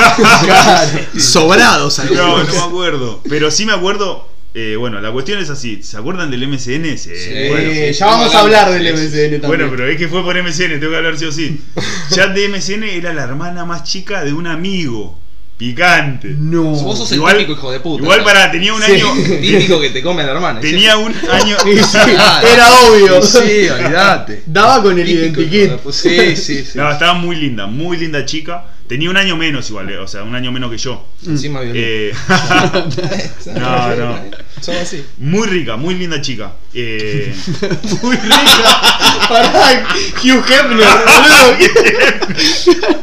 Claro. Sobrados No, algunos. no me acuerdo. Pero sí me acuerdo. eh, bueno, la cuestión es así. ¿Se acuerdan del MCN? Sí, bueno, Eh, sí, ya vamos a hablar del sí, MCN también. Bueno, pero es que fue por MCN, tengo que hablar sí o sí. Chat de MCN era la hermana más chica de un amigo. Picante. No. Vos sos el Igual- típico hijo de puta. Igual ¿no? para, tenía un Sí. año. Típico que te come la hermana. Tenía un año. Sí, era obvio. Sí, olvidate. Daba con el identikit. Sí, sí, sí. No, estaba muy linda, muy linda chica. Tenía un año menos igual, eh, o sea, un año menos que yo. Encima violín. Eh, no, no. Son así. Muy rica, muy linda chica. Eh, Muy rica. Pará, Hugh Hefner, boludo.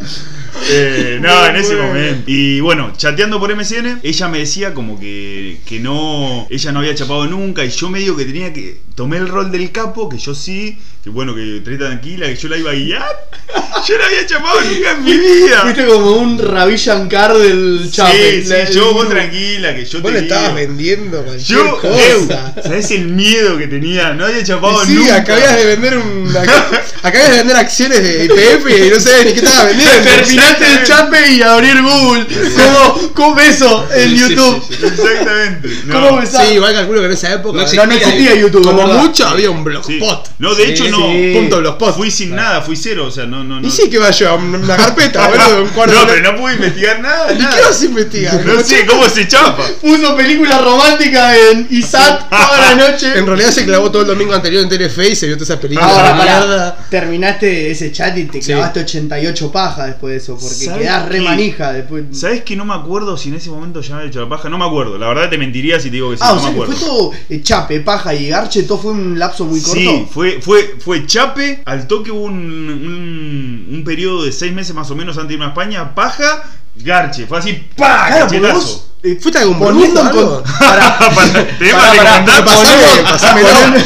Eh, no, en ese momento. Y bueno, chateando por MCN, ella me decía como que, que no, ella no había chapado nunca y yo medio que tenía que, tomé el rol del capo, que yo sí, que bueno, que esté tranquila, que yo la iba a guiar. Yo no había chapado nunca en mi vida. Fuiste como un Ravi Shankar del chape. Sí, sí, yo vos tranquila, que yo Vos te le estabas vendiendo cualquier Yo, cosa. eu, ¿sabes el miedo que tenía? No había chapado sí, nunca. acabas de vender un. Acabas de vender acciones de IPF y no sabes ni qué estabas vendiendo. Terminaste el chape y abrir Google. ¿Cómo, cómo beso en Sí, sí, YouTube? sí, sí. Exactamente. No. ¿Cómo besás? Sí, igual calculo que en esa época. No No, no existía YouTube. como. Mucho había un Sí. blogspot. No, de Sí, hecho no. sí. Punto blogspot. Fui sin nada, fui cero, o sea, no, no, no. Y sí que va yo a una carpeta, boludo, un cuarto No, pero no pude investigar nada, ¿Y nada. qué vas a investigar? No sé cómo se chapa. Puso película romántica en ISAT toda la noche. En realidad se clavó todo el domingo anterior en Telefe y se vio todas esas películas. Ahora, mierda. terminaste ese chat y te clavaste 88 pajas después de eso, porque ¿Sabes quedás re manija después. ¿Sabes que no me acuerdo si en ese momento ya me había hecho la paja? No me acuerdo. La verdad te mentiría si te digo que sí, Ah, o no sea me que acuerdo. fue todo eh, chape, paja y garche, todo fue un lapso muy corto. Sí, fue, fue, fue chape, al toque hubo un, un, un periodo de seis meses más o menos antes de irme a España, paja, garche, fue así, ¡pa! Claro, porque cachetazo. vos eh, ¿Fuiste algún poniendo en con- algo? Para- tema pasame, pasámelo. poniendo-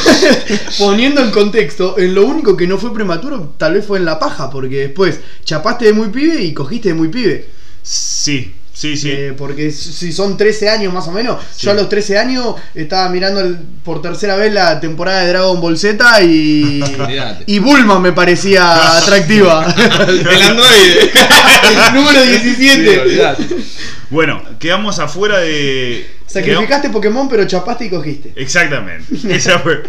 poniendo en contexto, en lo único que no fue prematuro tal vez fue en la paja, porque después chapaste de muy pibe y cogiste de muy pibe. Sí, sí, sí. Eh, porque si son 13 años más o menos, Sí. yo a los 13 años estaba mirando el- por tercera vez la temporada de Dragon Ball Z y. Y Bulma me parecía atractiva. El androide. Número Sí, 17. olvidate. Bueno, quedamos afuera de. Sacrificaste Pokémon, pero chapaste y cogiste. Exactamente. Esa fue.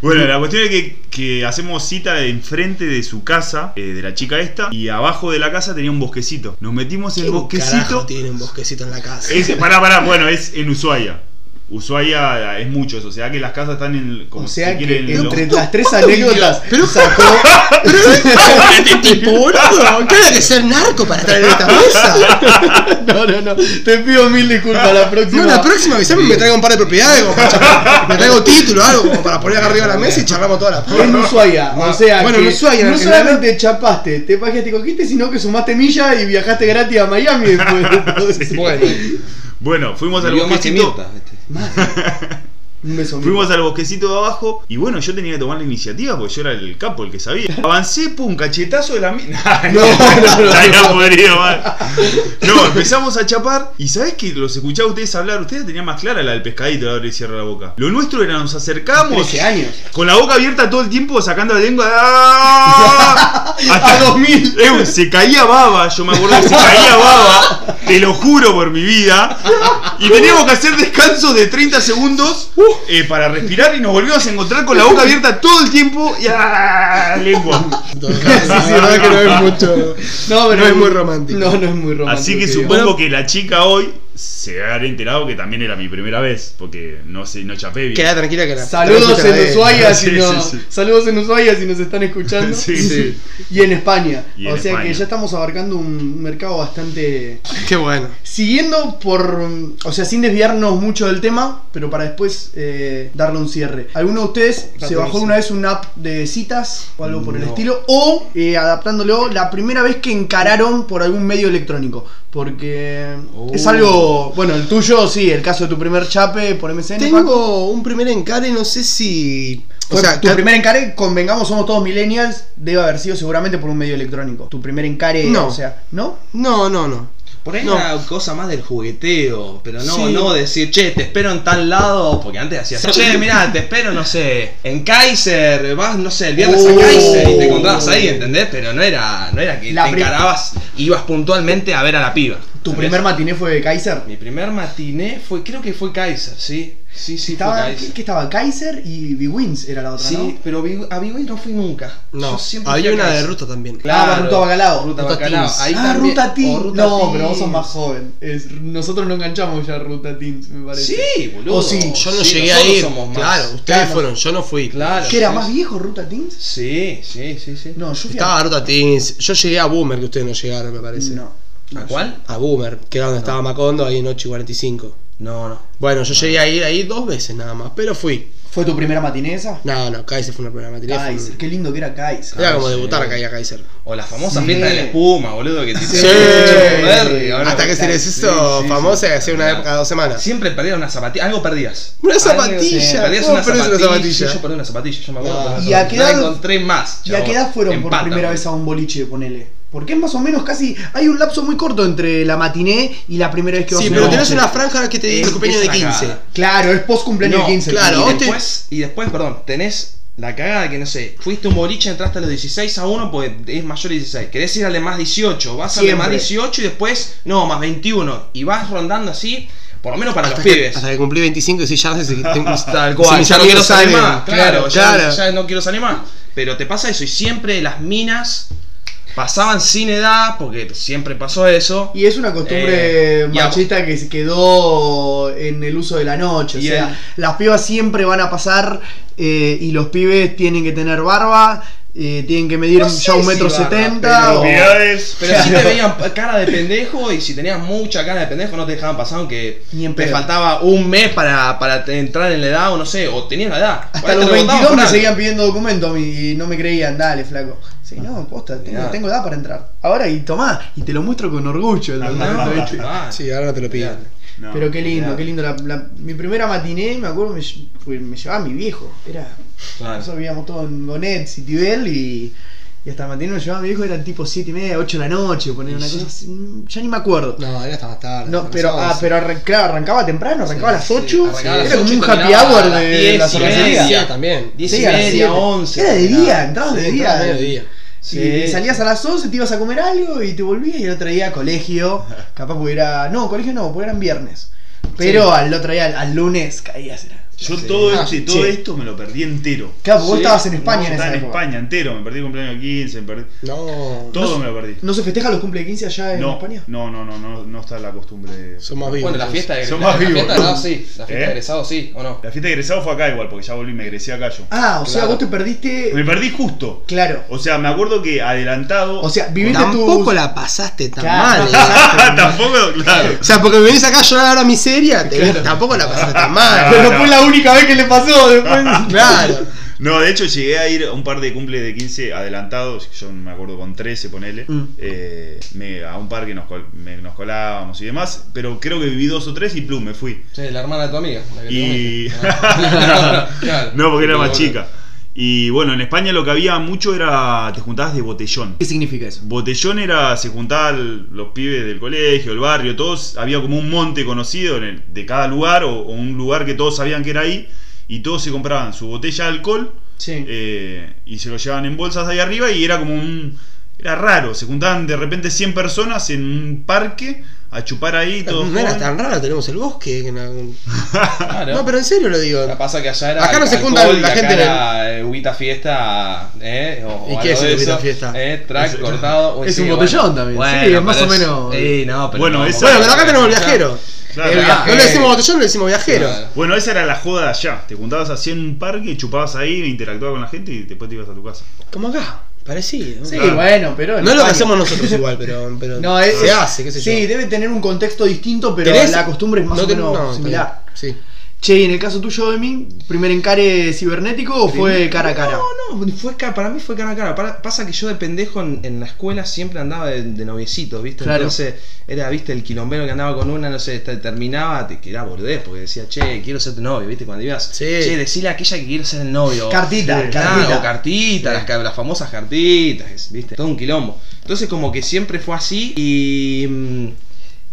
Bueno, la cuestión es que, que hacemos cita enfrente de su casa, eh, de la chica esta, y abajo de la casa tenía un bosquecito. Nos metimos en el ¿Quién carajo bosquecito. tiene un bosquecito en la casa? Es, pará, pará, bueno, es en Ushuaia. Ushuaia es mucho eso, o sea que las casas están en. Como O sea si que entre los- las tres anécdotas Pero- sacó. este tipo, boludo. ¿Qué hay que ser narco para estar en esta mesa? No, no, no. Te pido mil disculpas la próxima. No, la próxima avisame me traigo un par de propiedades como para. Me traigo título o algo como para poner acá arriba de la mesa y charlamos toda la En Ushuaia, o sea Bueno, que en Ushuaia, no en solamente chapaste, te pajeaste y cogiste, sino que sumaste milla y viajaste gratis a Miami después. Bueno, Bueno, fuimos al bosquecito. Mirta, ¿viste? Un beso. Fuimos al bosquecito de abajo y bueno, yo tenía que tomar la iniciativa porque yo era el capo, el que sabía. Avancé, pum, cachetazo de la mina. No, no, no, Estaría podrido, mal. No, empezamos a chapar y ¿sabés que los escuchaba a ustedes hablar? Ustedes tenían más clara la del pescadito, la abre y cierra la boca. Lo nuestro era nos acercamos 13 años. con la boca abierta todo el tiempo, sacando la lengua. ¡ah! A 2000. Eh, se caía baba, yo me acuerdo que se caía baba, te lo juro por mi vida. Y teníamos que hacer descansos de 30 segundos eh, para respirar y nos volvíamos a encontrar con la boca abierta todo el tiempo y ¡ah! lengua. sí, sí, la verdad que no es mucho. No, pero No es muy romántico. No, no es muy romántico. Así que supongo digo. que la chica hoy se habrá enterado que también era mi primera vez, porque no sé, no chapé bien. Queda tranquila que la. Saludos en Ushuaia Sí, si no- sí, sí. saludos en Ushuaia si nos están escuchando. Sí, sí. Y en España. Y o sea España. que ya estamos abarcando un mercado bastante Qué bueno. Siguiendo por. O sea, sin desviarnos mucho del tema, pero para después eh, darle un cierre. ¿Alguno de ustedes se bajó alguna vez una app de citas o algo por el estilo? O, eh, adaptándolo, la primera vez que encararon por algún medio electrónico. Porque es Oh. algo. Bueno, el tuyo, sí, el caso de tu primer chape por. Paco. Tengo un primer encare, no sé si. O sea, tu primer encare, convengamos, somos todos millennials, debe haber sido seguramente por un medio electrónico. Tu primer encare, No. o sea, ¿no? No, no, no. Por ahí No. era cosa más del jugueteo, pero no, Sí. no decir, che, te espero en tal lado, porque antes hacías, che, mirá, te espero, no sé, en Kaiser, vas, no sé, el viernes Oh. a Kaiser y te encontrabas ahí, ¿entendés? Pero no era, no era que La te encarabas, ibas puntualmente a ver a la piba. Tu ¿entendés? primer matiné fue de Kaiser. Mi primer matiné fue, creo que fue Kaiser, sí. Sí, sí, Estaba, fue ¿qué, Kaiser. qué estaba? Kaiser y B-Wins era la otra, Sí, ¿no? pero Big- a Big Win no fui nunca. No. Yo siempre Había una de ruta también. Ah, Ruta Bacalao. Ruta Ruta Bacalao. Ahí ah, también- Ruta. Ruta No, pero vos sos más joven. Es- nosotros no enganchamos ya Ruta Teens, me parece. Sí, boludo. O sí. Yo no Sí, llegué a ir. somos más. Claro, ustedes Claro. fueron, yo no fui. Claro. ¿Qué era sí. más viejo Ruta Teens? Sí, sí, sí, sí. No, yo fui a- Estaba Ruta Teens. Yo llegué a Boomer, que ustedes no llegaron, me parece. No. ¿A cuál? A Boomer, que era donde estaba Macondo, ahí en 8 y 45. No, no. Bueno, yo llegué a ir ahí dos veces nada más, pero fui. ¿Fue tu primera matiné esa? No, no, Kaiser fue una primera fue- Kaiser, qué lindo que era Kaiser. Era como Sí. debutar acá a Kaiser. O la famosa Sí. fiesta de la espuma, boludo, que te Sí. Hasta que se les hizo Sí, sí, famosa sí. hace una época, cada dos semanas. Siempre perdías una zapatilla, algo perdías. Una Algo- zapatilla, sí, Perdías ¿cómo una perdés una zapatilla. zapatilla? Sí, yo perdí una zapatilla, yo me acuerdo. Ah. perdí ¿Y una a qué zapatilla. edad- encontré más. ¿Y a qué edad fueron por Empata, primera boludo. vez a un boliche, ponele? Porque es más o menos casi. Hay un lapso muy corto entre la matiné y la primera vez que vas Sí, a pero tenés una franja que te dice cumpleaños de una 15. cagada. Claro, es post cumpleaños No, de 15. claro, y después, y después, perdón, tenés la cagada que no sé, fuiste un boliche, entraste a los 16 a 1 porque es mayor de 16. Querés ir al de más 18, vas al de más Siempre. 18 y después, no, más 21. Y vas rondando así, por lo menos para Hasta los que, pibes. hasta que cumplí 25 y si ya no sé si tengo Tal cual, mis ya no quiero salir más. Claro, ya, claro. ya no quiero salir más. Pero te pasa eso y siempre las minas pasaban sin edad, porque siempre pasó eso. Y es una costumbre Eh, machista que se quedó en el uso de la noche. O sea, el- las pibas siempre van a pasar eh, y los pibes tienen que tener barba, eh, tienen que medir No sé ya un metro setenta. pero- o- Propiedades. Pero si te veían cara de pendejo y si tenías mucha cara de pendejo no te dejaban pasar aunque Ni en te faltaba un mes para, para entrar en la edad o no sé, o tenías la edad. Hasta los te lo botaban 22 por me seguían pidiendo documento a mí y no me creían, dale, flaco. Sí, no, posta, tengo, edad para entrar. Ahora y tomá, y te lo muestro con orgullo. Sí, ahora no te lo piden. No. Pero qué lindo, Mirá. qué lindo. La- la- mi primera matiné, me acuerdo, me, me llevaba mi viejo. Era. Claro. Nosotros vivíamos todos en Gonet, Citibel y. Y hasta matiné nos llevaba mi viejo, eran tipo 7 y media, 8 de la noche, poner una Sí. cosa así. mm, Ya ni me acuerdo. No, era hasta más tarde. No, pero, ah, a- pero arran- claro, arrancaba temprano, arrancaba a las Sí, 8. arrancaba a las era como 8 y un happy hour a las de 10 la y cervecería. media. Sí, también. 10 Sí, y a media, siete. 11. Era de día, entrabas de Sí, día. entraba mediodía. Sí, Sí, y salías a las 11, te ibas a comer algo y te volvías y el otro día colegio. Capaz porque era. No, colegio no, porque eran viernes. Pero al otro día, al, al lunes, caías. Era. Yo Sí. todo, Ah, este- todo esto me lo perdí entero. Claro, porque vos Sí, estabas en No, España yo en estaba esa en época. España entero, me perdí el cumpleaños 15, me perdí. No. Todo me lo perdí. ¿No se festeja los cumple de 15 allá en No, España? no, no, no, no, no está la costumbre. Son más vivos. Bueno, la fiesta de Son la, más la vivos, fiesta ¿no? egresado sí. La fiesta ¿Eh? de egresado sí, ¿o no? La fiesta de egresado fue acá igual, porque ya volví, me egresé acá yo. Ah, o sea, vos te perdiste. Me perdí justo. Claro. O sea, me acuerdo que adelantado. O sea, viviste Tampoco tu. la pasaste tan Claro. mal. ¿eh? Tampoco, claro. O sea, porque me venís acá a llorar ahora miseria, te- tampoco la pasaste tan mal. Pero no. fue la única vez que le pasó después. Claro. No, de hecho llegué a ir a un par de cumple de 15 adelantados, yo me acuerdo con 13, ponele, Mm. eh, me- a un par que nos, col- me- nos colábamos y demás, pero creo que viví dos o tres y plum, me fui. Sí, la hermana de tu amiga. La que te Y... no, porque era más bueno. chica. Y bueno, en España lo que había mucho era, te juntabas de botellón. ¿Qué significa eso? Botellón era, se juntaban los pibes del colegio, el barrio, todos, había como un monte conocido en el- de cada lugar o, o un lugar que todos sabían que era ahí y todos se compraban su botella de alcohol Sí. eh, y se lo llevaban en bolsas ahí arriba y era como un... Era raro, se juntaban de repente 100 personas en un parque a chupar ahí todo. No era tan raro, tenemos el bosque. que no- Claro. No, pero en serio lo digo. Lo que pasa que allá era. Acá no se y la gente en el- Era eh, fiesta, ¿eh? O, ¿Y o qué es el fiesta? ¿eh? Track Es- cortado. es sí, un bueno. botellón también, Bueno, sí, es más o menos- Sí, no, pero. Bueno, no, esa- Bueno, pero acá tenemos ya- viajero. Claro. El No le decimos botellón, le decimos viajero. Claro. Bueno, esa era la joda de allá. Te juntabas así en un parque, chupabas ahí, interactuabas con la gente y después te ibas a tu casa. Como acá, parecido. Sí, Claro. bueno, pero. No es lo que España- hacemos nosotros igual, pero, pero No, es, se hace, qué sé yo. Sí, debe tener un contexto distinto, pero ¿Tenés? la costumbre es más No o menos no, similar. Sí. Che, ¿y en el caso tuyo, Demi, primer encare cibernético o fue cara a cara? No, no, fue para mí fue cara a cara. Para- pasa que yo de pendejo en, en la escuela siempre andaba de, de noviecitos, ¿viste? Claro. Entonces era, ¿viste? El quilombero que andaba con una, no sé, te- terminaba, te, que era boludez, porque decía, che, quiero ser tu novio, ¿viste? Cuando ibas, Sí. che, decirle a aquella que quiero ser el novio. Cartita, Sí, cartita. claro, o cartita, las, ca- las famosas cartitas, ¿viste? Todo un quilombo. Entonces como que siempre fue así y mm,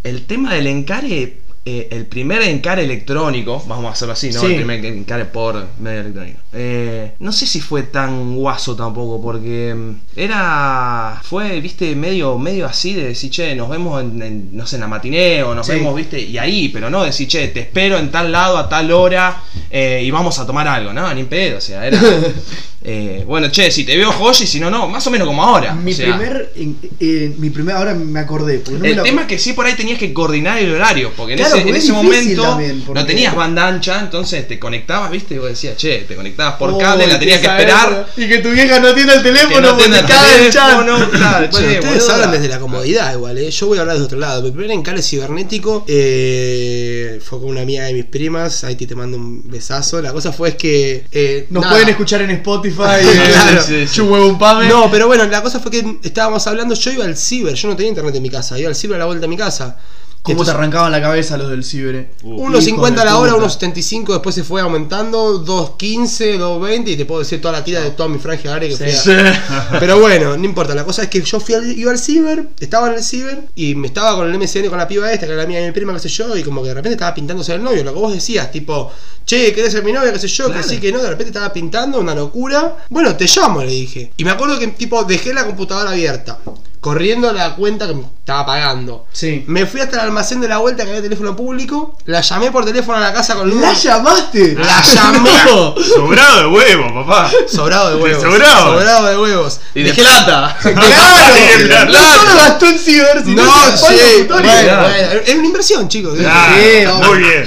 el tema del encare, eh, el primer encare electrónico, vamos a hacerlo así, ¿no? Sí. El primer encare por medio electrónico. Eh, no sé si fue tan guaso tampoco, porque mm, era, fue, viste, medio, medio así de decir, che, nos vemos en, en, no sé, en la matiné o nos Sí. vemos, viste, y ahí, pero no decir, che, te espero en tal lado a tal hora eh, y vamos a tomar algo, no, ni pedo, o sea, era... eh, bueno, che, si te veo joya y si no, no, más o menos como ahora. Mi o sea, primer, eh, mi primer, ahora me acordé. No el tema es que sí por ahí tenías que coordinar el horario, porque en ese, porque momento también, porque- no tenías banda ancha, entonces te conectabas, viste, y vos decías, che, te conectabas por Oh, cable, la tenías que esperar. Y que tu vieja no tiene el que teléfono no porque cae el chat. ustedes boludo. hablan desde la comodidad igual, ¿eh? Yo voy a hablar desde otro lado. Mi primer encare cibernético eh, fue con una amiga de mis primas. Ahí te mando un besazo. La cosa fue es que... eh, Nos nada. pueden escuchar en Spotify. Claro. sí, sí. Chuhuevumpame. No, pero bueno, la cosa fue que estábamos hablando, yo iba al ciber, yo no tenía internet en mi casa, iba al ciber a la vuelta de mi casa. ¿Cómo te Entonces, arrancaban la cabeza los del ciber? eh? Uh, Unos Hijo 50 a la hora, puta. unos 75, después se fue aumentando, 2.15, 2.20 y te puedo decir toda la tira de toda mi franja horaria que fui a- Pero bueno, no importa, la cosa es que yo fui al, iba al ciber, estaba en el ciber y me estaba con el MCN con la piba esta, que era la mía de mi prima, qué sé yo, y como que de repente estaba pintándose el novio, lo que vos decías, tipo, che, ¿querés ser mi novia? qué sé yo, que sí, que no, de repente estaba pintando, una locura. Bueno, te llamo, le dije. Y me acuerdo que tipo dejé la computadora abierta, corriendo a la cuenta que me estaba pagando. Sí. Me fui hasta el almacén de la vuelta que había teléfono público, la llamé por teléfono a la casa con ¿La Luz. llamaste? La llamé. Sobrado de huevo, papá. Sobrado de huevos. Sobrado. Sobrado de huevos. Y de Dejé- plata. ¡Claro! Sí, claro. No solo gastó en ciber, sino No, sí, bueno, Claro. bueno, era una inversión, chicos. Ah, Sí, vamos. muy bien.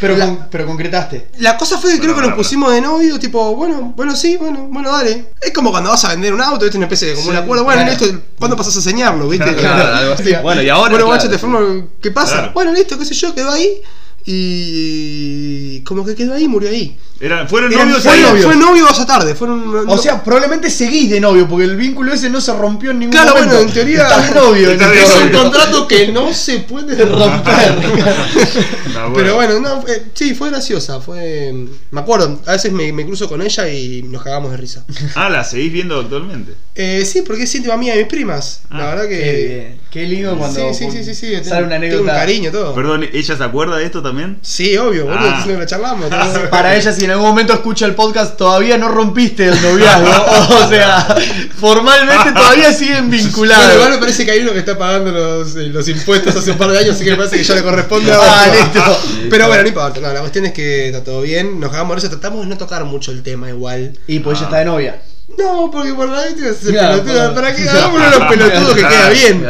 Pero, La- con- pero concretaste. La cosa fue que creo que Bueno, nos bueno, pusimos de novio, tipo, bueno, bueno, sí, bueno, bueno, dale. Es como cuando vas a vender un auto, ¿viste? Una especie de como un acuerdo, bueno, claro. listo, ¿cuándo pasas a enseñarlo, viste? Claro, Bueno, y ahora. Bueno, claro, guacho, te formo, ¿qué pasa? Claro. Bueno, listo, qué sé yo, quedó ahí. Y como que quedó ahí, murió ahí. Era, fueron Eran novios Fue, ahí. novios. fue novio esa tarde, fueron. O sea, probablemente seguís de novio, porque el vínculo ese no se rompió en ningún claro, momento. bueno, en teoría. Estás de novio. este es un novio. contrato que no se puede romper. Bueno. Pero bueno, no, eh, sí, fue graciosa, fue... Me acuerdo, a veces me, me cruzo con ella y nos cagamos de risa. Ah, la seguís viendo actualmente. Eh, sí, porque es íntima mía de mis primas. Ah, la verdad que... Qué lindo cuando sí, sí, sí, sí, sí, sale tengo- una tengo un anécdota. cariño todo. Perdón, ¿ella se acuerda de esto también? Sí, obvio, boludo, Ah. la charlamos. Para ella siguen en algún momento escucha el podcast, todavía no rompiste el noviazgo. o sea, formalmente todavía siguen Bueno, vinculados. igual me parece que hay uno que está pagando los, eh, los impuestos hace un par de años, así que me parece que ya le corresponde a Ah, listo. Pero bueno, no importa, no, la cuestión es que está todo bien, nos cagamos eso, tratamos de no tocar mucho el tema igual. Y pues ella está de novia. No, porque por la vez te vas a hacer Claro, pelotudo, para que hagamos uno de los pelotudos que queda bien.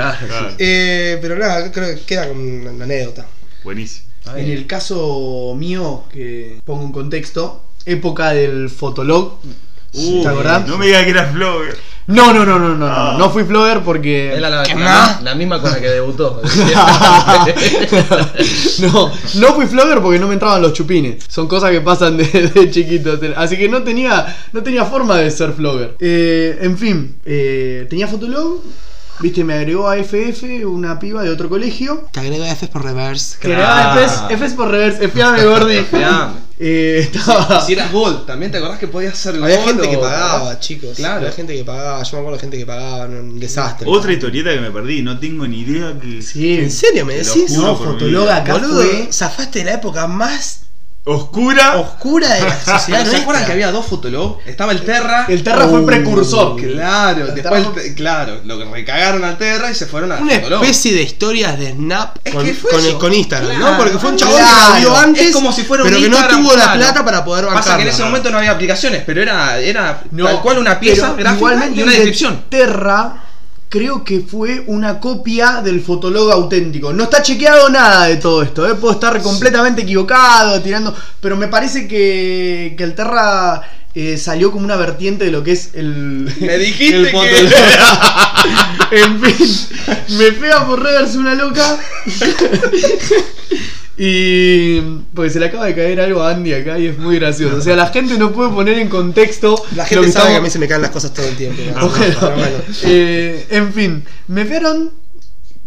Eh, pero nada, creo que queda como una anécdota. Buenísimo. En el caso mío, que pongo un contexto, época del Fotolog. Uh, ¿Te acordás? No me digas que era Flogger. No, no, no, no, no, no, Ah. no fui flogger porque. Es la, la- ¿Qué la- más? la misma con la que debutó. no, no fui flogger porque no me entraban los chupines. Son cosas que pasan de, de chiquito. Así que no tenía, no tenía forma de ser flogger. Eh, en fin, eh, tenía Fotolog. Viste, me agregó a FF una piba de otro colegio. Te agrego F por reverse. Claro. Fs, Fs por reverse, Fiame Gordi. Fiame. Eh, estaba. si eras Gold, ¿también te acordás que podías ser Gold? Había gente o- que pagaba, chicos. Claro. Había gente que pagaba, yo me acuerdo de gente que pagaba, un desastre. Otra historieta que me perdí, no tengo ni idea que. Sí, ¿En serio me Te decís? No, por mi Fotolog vida. acá Boludo, fue. zafaste de la época más Oscura. oscura de la sociedad ¿Se acuerdan que había dos Fotolog? Estaba el Terra. El Terra fue Uh, precursor. Claro, El después, Terra- el te- claro, lo que recagaron al Terra y se fueron a Una Fotolog. especie de historias de Snap Es con, Instagram, Claro. ¿no? Porque fue un chabón Claro. que lo vio antes, es como si fuera un pero que no Instagram, tuvo la claro. plata para poder bancarla. Pasa que en ese momento no había aplicaciones, pero era, era No, tal cual una pieza gráfica y una descripción. Terra creo que fue una copia del Fotolog auténtico. No está chequeado nada de todo esto, ¿eh? puedo estar completamente equivocado, tirando, pero me parece que, que el Terra eh, salió como una vertiente de lo que es el. Me dijiste el que- en fin, me pega por reverse una loca. Y pues se le acaba de caer algo a Andy acá y es muy gracioso. O sea, la gente no puede poner en contexto. La lo gente que sabe que a mí se me caen las cosas todo el tiempo. ¿no? Bueno, Pero bueno. eh, en fin, me vieron,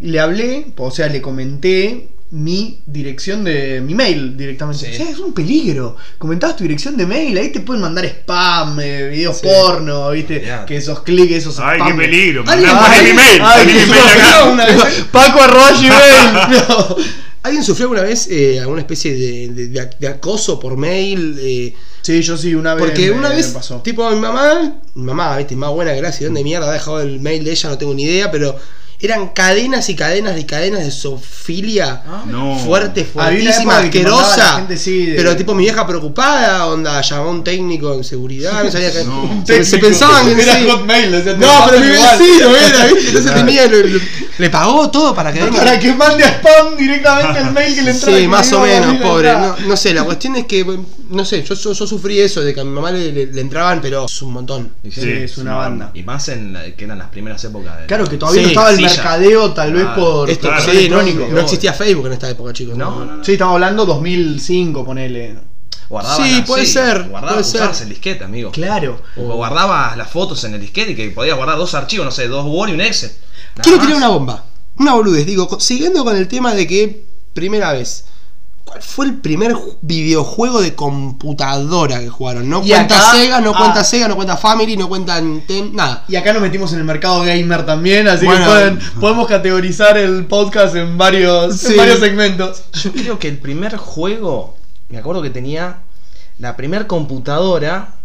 le hablé, o sea, le comenté mi dirección de mi mail directamente. Sí. O sea, es un peligro. Comentabas tu dirección de mail, ahí te pueden mandar spam, eh, videos Sí. porno, viste, que esos clics, esos Ay, spam. qué peligro. Ay, mi mail. ay, mi no, Paco arroba gmail. No. ¿Alguien sufrió alguna vez eh, alguna especie de, de- de ac- de acoso por mail? eh, Sí, yo sí, una vez. porque me- una vez, pasó. tipo, mi mamá, mi mamá, viste, más buena la ¿dónde mierda ha dejado el mail de ella? No tengo ni idea, pero eran cadenas y cadenas y cadenas de zoofilia. No. Había Fuerte, fuertísima, asquerosa. la gente, sí, de- Pero tipo mi vieja preocupada, onda, llamó a un técnico en seguridad, no sabía que. No. se, se pensaban que Era sí. Hotmail, o sea, No, pero mi vecino era, ¿viste? Entonces tenía, le, le- le pagó todo para que. Para que mande a spam directamente el mail que le entraba. Sí, más o menos, pobre. No, no sé, la cuestión es que, no sé, yo, yo, yo sufrí eso de que a mi mamá le, le- le entraban, pero es un montón. Sí, sí, es una banda. Y más en la- que eran las primeras épocas. de- Claro que todavía no estaba el. Mercadeo, tal vez por. Esto, claro, sí, no, existía Facebook en esta época, chicos. No. Sí, estamos hablando 2005, ponele. Guardabas Sí, puede ser, Guardabas, puede ser. el disquete, amigo. Claro. O guardabas las fotos en el disquete y que podías guardar dos archivos, no sé, dos Word y un Excel. Nada Quiero tirar una bomba. Una boludez. Digo, siguiendo con el tema de que, primera vez, ¿cuál fue el primer ju- videojuego de computadora que jugaron? No Y cuenta acá- Sega, no ah. cuenta Sega, no cuenta Family, no cuenta Nintendo, nada. Y acá nos metimos en el mercado gamer también, así Bueno. que pueden- podemos categorizar el podcast en varios, en varios segmentos. Yo creo que el primer juego, me acuerdo que tenía la primer computadora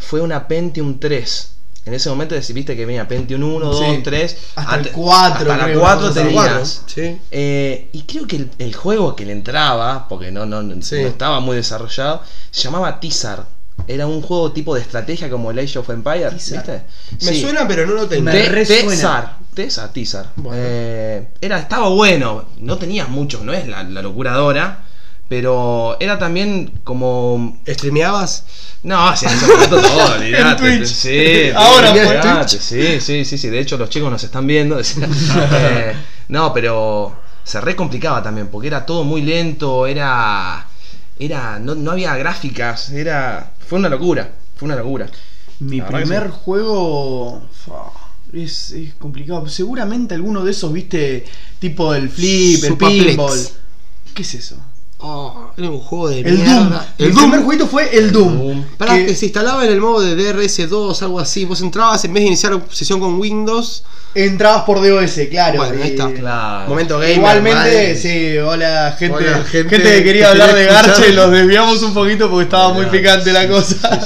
fue una Pentium 3. En ese momento viste que venía Pentium 1, 2, Sí. 3. Hasta el ante- 4 Hasta la creo, 4 hasta el tenías. Sí. Eh, y creo que el, el juego que le entraba, porque no, no, no- Sí. no estaba muy desarrollado, se llamaba Tizar. Era un juego tipo de estrategia como el Age of Empires, Tizar. ¿viste? Me Sí. suena, pero no lo tengo. Me Te- resuena. Tezar, Tezar, Tizar. Bueno. Eh, era, estaba bueno, no tenías mucho, no es la, la locura de ahora, pero era también como... ¿Streameabas? No, ese momento todo, olvidate. Twitch. Sí, Ahora, sí, olvidate, sí, sí, sí, sí, de hecho los chicos nos están viendo. Eh, no, pero se re complicaba también, porque era todo muy lento, era... era no, no había gráficas, era... Fue una locura, fue una locura. Mi La primer sí. juego. Es, es complicado. Seguramente alguno de esos, viste, tipo el flip, el pinball. ¿Qué es eso? Oh, era un juego de El mierda. Doom. El, El primer jueguito fue el Doom. Doom. Pará, que que se instalaba en el modo de DRS2, algo así. Vos entrabas, en vez de iniciar sesión con Windows, Entrabas por DOS, claro. Bueno, ahí está. Claro. momento gamer. Igualmente, madre. sí, hola gente, Hola, gente, gente que quería que hablar de. Garche, los desviamos un poquito porque estaba muy picante la sí, cosa.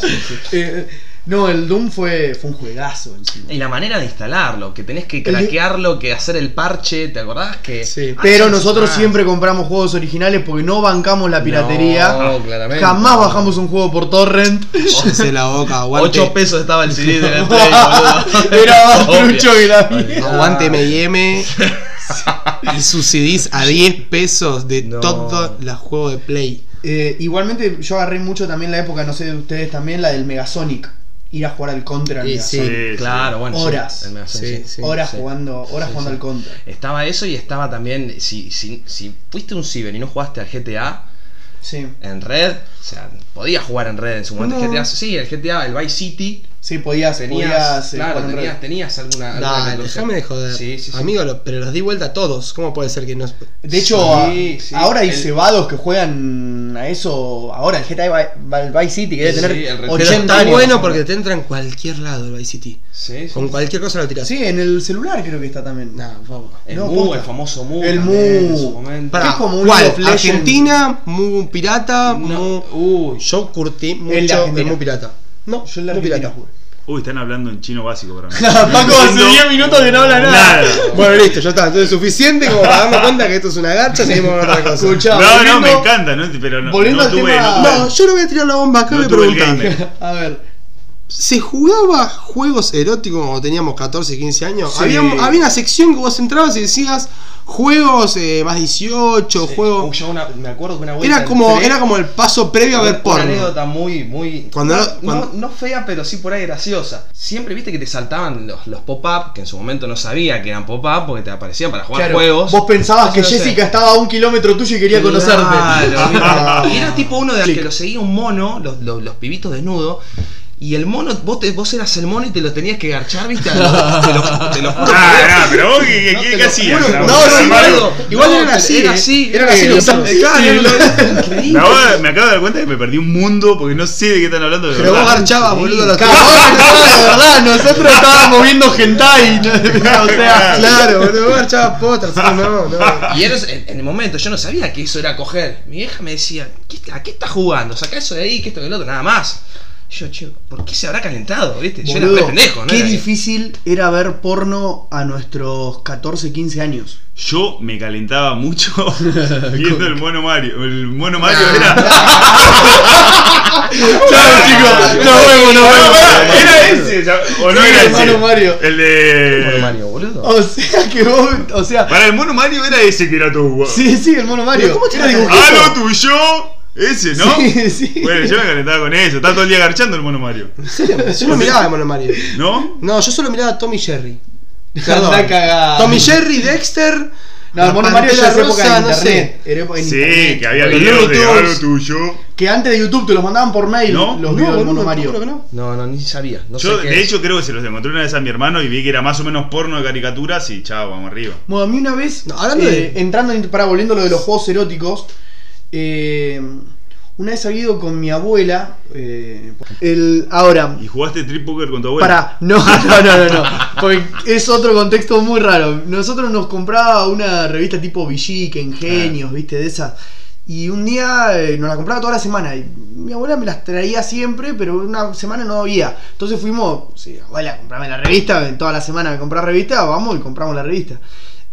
No, el Doom fue, fue un juegazo encima. Y la manera de instalarlo, que tenés que craquearlo, que hacer el parche, ¿te acordás? Que Sí. Pero nosotros siempre compramos juegos originales porque no bancamos la piratería. No, claramente. Jamás bajamos un juego por torrent. Cállese la boca, aguante. 8 pesos estaba el CD de la Play, boludo. Era más trucho que la mía. Aguante M&M y sus CDs a 10 pesos de No. todos los juegos de Play. Eh, igualmente yo agarré mucho también la época, no sé de ustedes también, la del Megasonic. Ir a jugar al Contra al Megasonic. sí. Claro, bueno. sí, Horas. Sí, sí. Horas sí. jugando, horas Sí, jugando sí. al Contra. Estaba eso y estaba también, si, si, si fuiste un ciber y no jugaste al GTA Sí. en red, o sea, podías jugar en red en su momento. No. GTA, sí, el GTA, el Vice City, Sí, podías, tenías, podías eh, claro, tenías, tenías alguna... alguna otra cosa. déjame de joder. Sí, sí, sí. Amigo, lo- pero los di vuelta a todos. ¿Cómo puede ser que no.? De hecho, Sí, a- sí. ahora hay El- cebados que juegan a eso. Ahora el GTA Vice City que debe Sí, tener el Red- 80 Pero está años. bueno porque te entra en cualquier lado el Vice City. Sí, sí. Con cualquier cosa lo tiras. Sí, en el celular creo que está también. Nah, por favor. El No, Mu, el famoso Mu. El Mu. Pará. es como un ¿Cuál? Argentina, Mu Pirata, No, Mu. Yo curtí mucho el. Mu Pirata. No, Yo en la Argentina Pirata. jugué. Uy, están hablando en chino básico para mí. Paco, hace No. 10 minutos que no habla nada. Nada. Bueno, listo, ya está. Entonces suficiente como para darme cuenta que esto es una garcha, seguimos con otra cosa. Escuchá, No, no, volviendo- me encanta, ¿no? pero no, volviendo no al tuve, tema- no tuve- No, yo le voy a tirar la bomba acá No me tuve el preguntan. gamer. A ver. ¿Se jugaba juegos eróticos cuando teníamos 14 y 15 años? Sí. Había, había una sección que vos entrabas y decías juegos eh, más 18, Sí. juegos. Yo una- me acuerdo que una vuelta Era como, entré- era como el paso previo a ver Una porno. anécdota muy, muy. Cuando no, no- cuando- no- no fea, pero sí por ahí graciosa. Siempre viste que te saltaban los, los pop-up, que en su momento no sabía que eran pop-up porque te aparecían para jugar Claro, juegos. vos pensabas que no sé. Jessica estaba a un kilómetro tuyo y quería conocerte. Claro, ¿viste? y era tipo uno de los que lo seguía un mono, los, los, los pibitos desnudos. Y el mono, vos, te, vos eras el mono y te lo tenías que garchar, ¿viste? te, lo, te lo juro. Ah, no, pero vos, ¿qué, No, qué, te qué lo hacías? No, voz, sí. Igual No, eran así, era eh. así, Eran eh, así los claro, increíble. Me acabo, de, me acabo de dar cuenta que me perdí un mundo porque no sé de qué están hablando de Pero vos verdad. garchabas, boludo, los Cabrón, no, de verdad, nosotros estábamos viendo hentai. ¿no? O sea, Claro, boludo, vos garchabas postas, no, no. no. Y en, en el momento, yo no sabía que eso era coger. Mi vieja me decía, ¿qué, ¿a qué estás jugando? Saca eso de ahí, que esto que el otro, nada más. Yo, chico, ¿por qué se habrá calentado? ¿Viste? Yo era boludo, pendejo, ¿no? qué Era que- difícil era ver porno a nuestros 14, 15 años. Yo me calentaba mucho viendo el mono Mario. El mono Mario era. Chao, chicos, nos vemos, nos No, vemos. era ese. ya- O no Sí, era el ese. mono Mario. El de. Bueno, Mario, boludo. O sea que vos, o sea, Para el mono Mario era ese que era tu sí, sí, el mono Mario. ¿cómo te Era vas a- dibujito. ¡Ah, lo tuyo! Ese, ¿no? Sí, sí. Bueno, yo me calentaba con eso. Estaba todo el día garchando el mono Mario. ¿En serio? Yo no miraba a Mono Mario. ¿No? No, yo solo miraba a Tommy Jerry. Cagada. Tommy Jerry, Dexter. No, el la mono Mario Pantera es época de no internet. Era época Sí, internet. que había Los videos de algo tuyo. Que antes de YouTube te los mandaban por mail ¿No? los videos del mono Mario. no. No, no, ni sabía. No Yo, sé qué de es. hecho, creo que se los encontré una vez a mi hermano y vi que era más o menos porno de caricaturas y chao, vamos arriba. Bueno, a mí una vez, No, hablando eh, de- entrando en, para volviendo a lo de los juegos eróticos, eh, una vez había ido con mi abuela, eh, el, ahora, ¿Y jugaste Trip Poker con tu abuela? para, no, no, no, no, no, porque es otro contexto muy raro. Nosotros nos compraba una revista tipo Villique, Ingenios, viste, de esas. Y un día eh, nos la compraba toda la semana. Y mi abuela me las traía siempre, pero una semana no había. Entonces fuimos, sí, abuela, comprame la revista. Toda la semana me compraba revista, vamos y compramos la revista.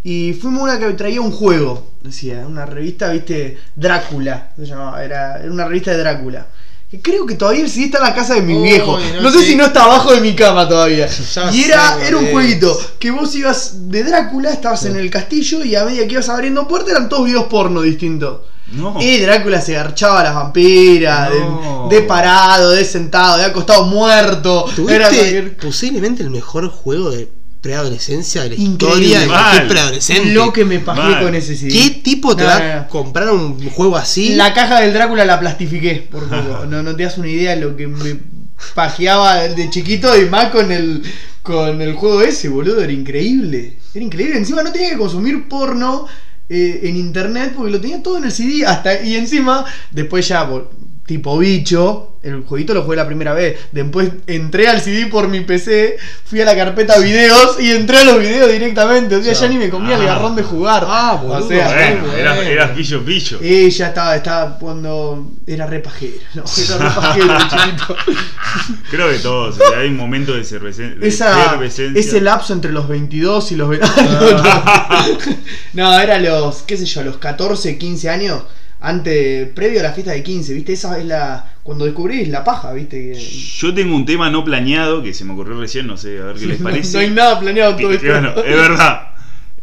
Y fuimos a una que traía un juego, decía, una revista, viste, Drácula, se llamaba, era, era una revista de Drácula. Que creo que todavía el CD está en la casa de mi Uy, viejo. no No sé si no está abajo de mi cama todavía. Ya y era, era un es. jueguito que vos ibas de Drácula, estabas en el castillo y a medida que ibas abriendo puertas eran todos videos porno distintos. No. Y Drácula se garchaba a las vampiras, de- No. de, parado, de sentado, de acostado muerto. Era cualquier- posiblemente el mejor juego de preadolescencia de la Increíble. historia de cualquier preadolescente. lo que me Mal. con ese CD. ¿Qué tipo te No, va no, a comprar un juego así? La caja del Drácula la plastifiqué por poco. No, no te das una idea de lo que me pajeaba de chiquito y más con el con el juego ese, boludo. Era increíble. Era increíble. Encima no tenía que consumir porno eh, en internet porque lo tenía todo en el CD hasta y encima después ya tipo bicho el jueguito lo jugué la primera vez después entré al CD por mi PC fui a la carpeta videos y entré a los videos directamente o sea ya ni me comía el Ah. garrón de jugar Ah, boludo. o sea Bueno, bueno. eras, eras pillo pillo. y ya estaba, estaba cuando era re pajero, no, era re pajero de chiquito. Creo que todos. o sea, hay un momento de, cervece- de Esa, efervescencia. ese lapso entre los 22 y los 20. no, era los, qué sé yo, los 14, 15 años. Antes, previo a la fiesta de 15, ¿viste? Esa es la. Cuando descubrís la paja, ¿viste? Yo tengo un tema no planeado que se me ocurrió recién, no sé, a ver qué les parece. no hay nada planeado en todo Que- esto. que, bueno, es verdad.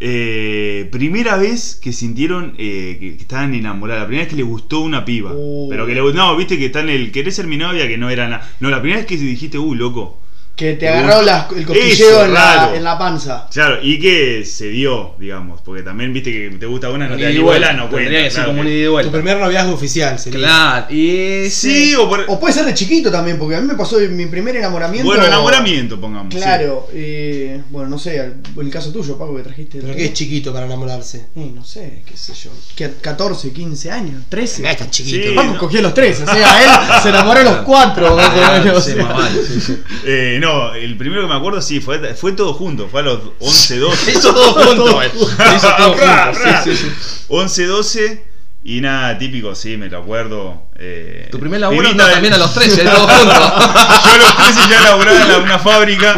Eh, primera vez que sintieron eh, que, que estaban enamoradas. La primera vez que les gustó una piba. Uh. Pero que le No, viste que está en el. ¿Querés ser mi novia? Que no era nada. No, la primera vez que dijiste, uh, loco. Que te agarró el Eso, cosquilleo en, la, raro. en la panza. Claro, y que se dio, digamos. Porque también viste que te gusta una, no te da bola, no cuenta. que ser claro, como un que- ida y Tu primer noviazgo oficial sería. Claro, y Sí, o por. O puede ser de chiquito también, porque a mí me pasó mi primer enamoramiento. Bueno, enamoramiento, pongamos. sí. Claro, eh, bueno, no sé, el, el caso tuyo, Paco, que trajiste. Pero que tema. es chiquito para enamorarse. Eh, no sé, qué sé yo. que 14, 15 años, 13. Acá está chiquito. Sí. Paco no. cogió los 13, o sea, él se enamoró a los 4, más o Ah, sí. Eh, no, el primero que me acuerdo sí, fue, fue todo junto, fue a los 11, 12. Hizo todo junto. Hizo todo junto. Sí, sí, sí. 11, 12 y nada, típico, sí, me lo acuerdo. eh, Tu primer laburo no, de- también a los 13, todo junto. Yo a los 13 ya laburaba en una fábrica.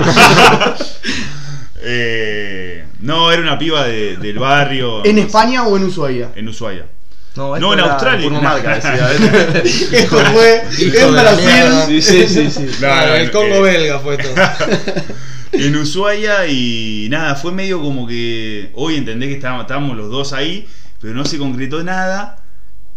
Eh, no, era una piba de- del barrio. ¿En España o en Ushuaia? En Ushuaia. No, No, en Australia. Purmamarca, decía. ¿eh? Esto fue en Brasil. mierda. Sí, sí, sí, sí. Claro, el Congo eh, belga fue todo. en Ushuaia y nada, fue medio como que hoy entendés que estábamos, estábamos los dos ahí, pero no se concretó nada.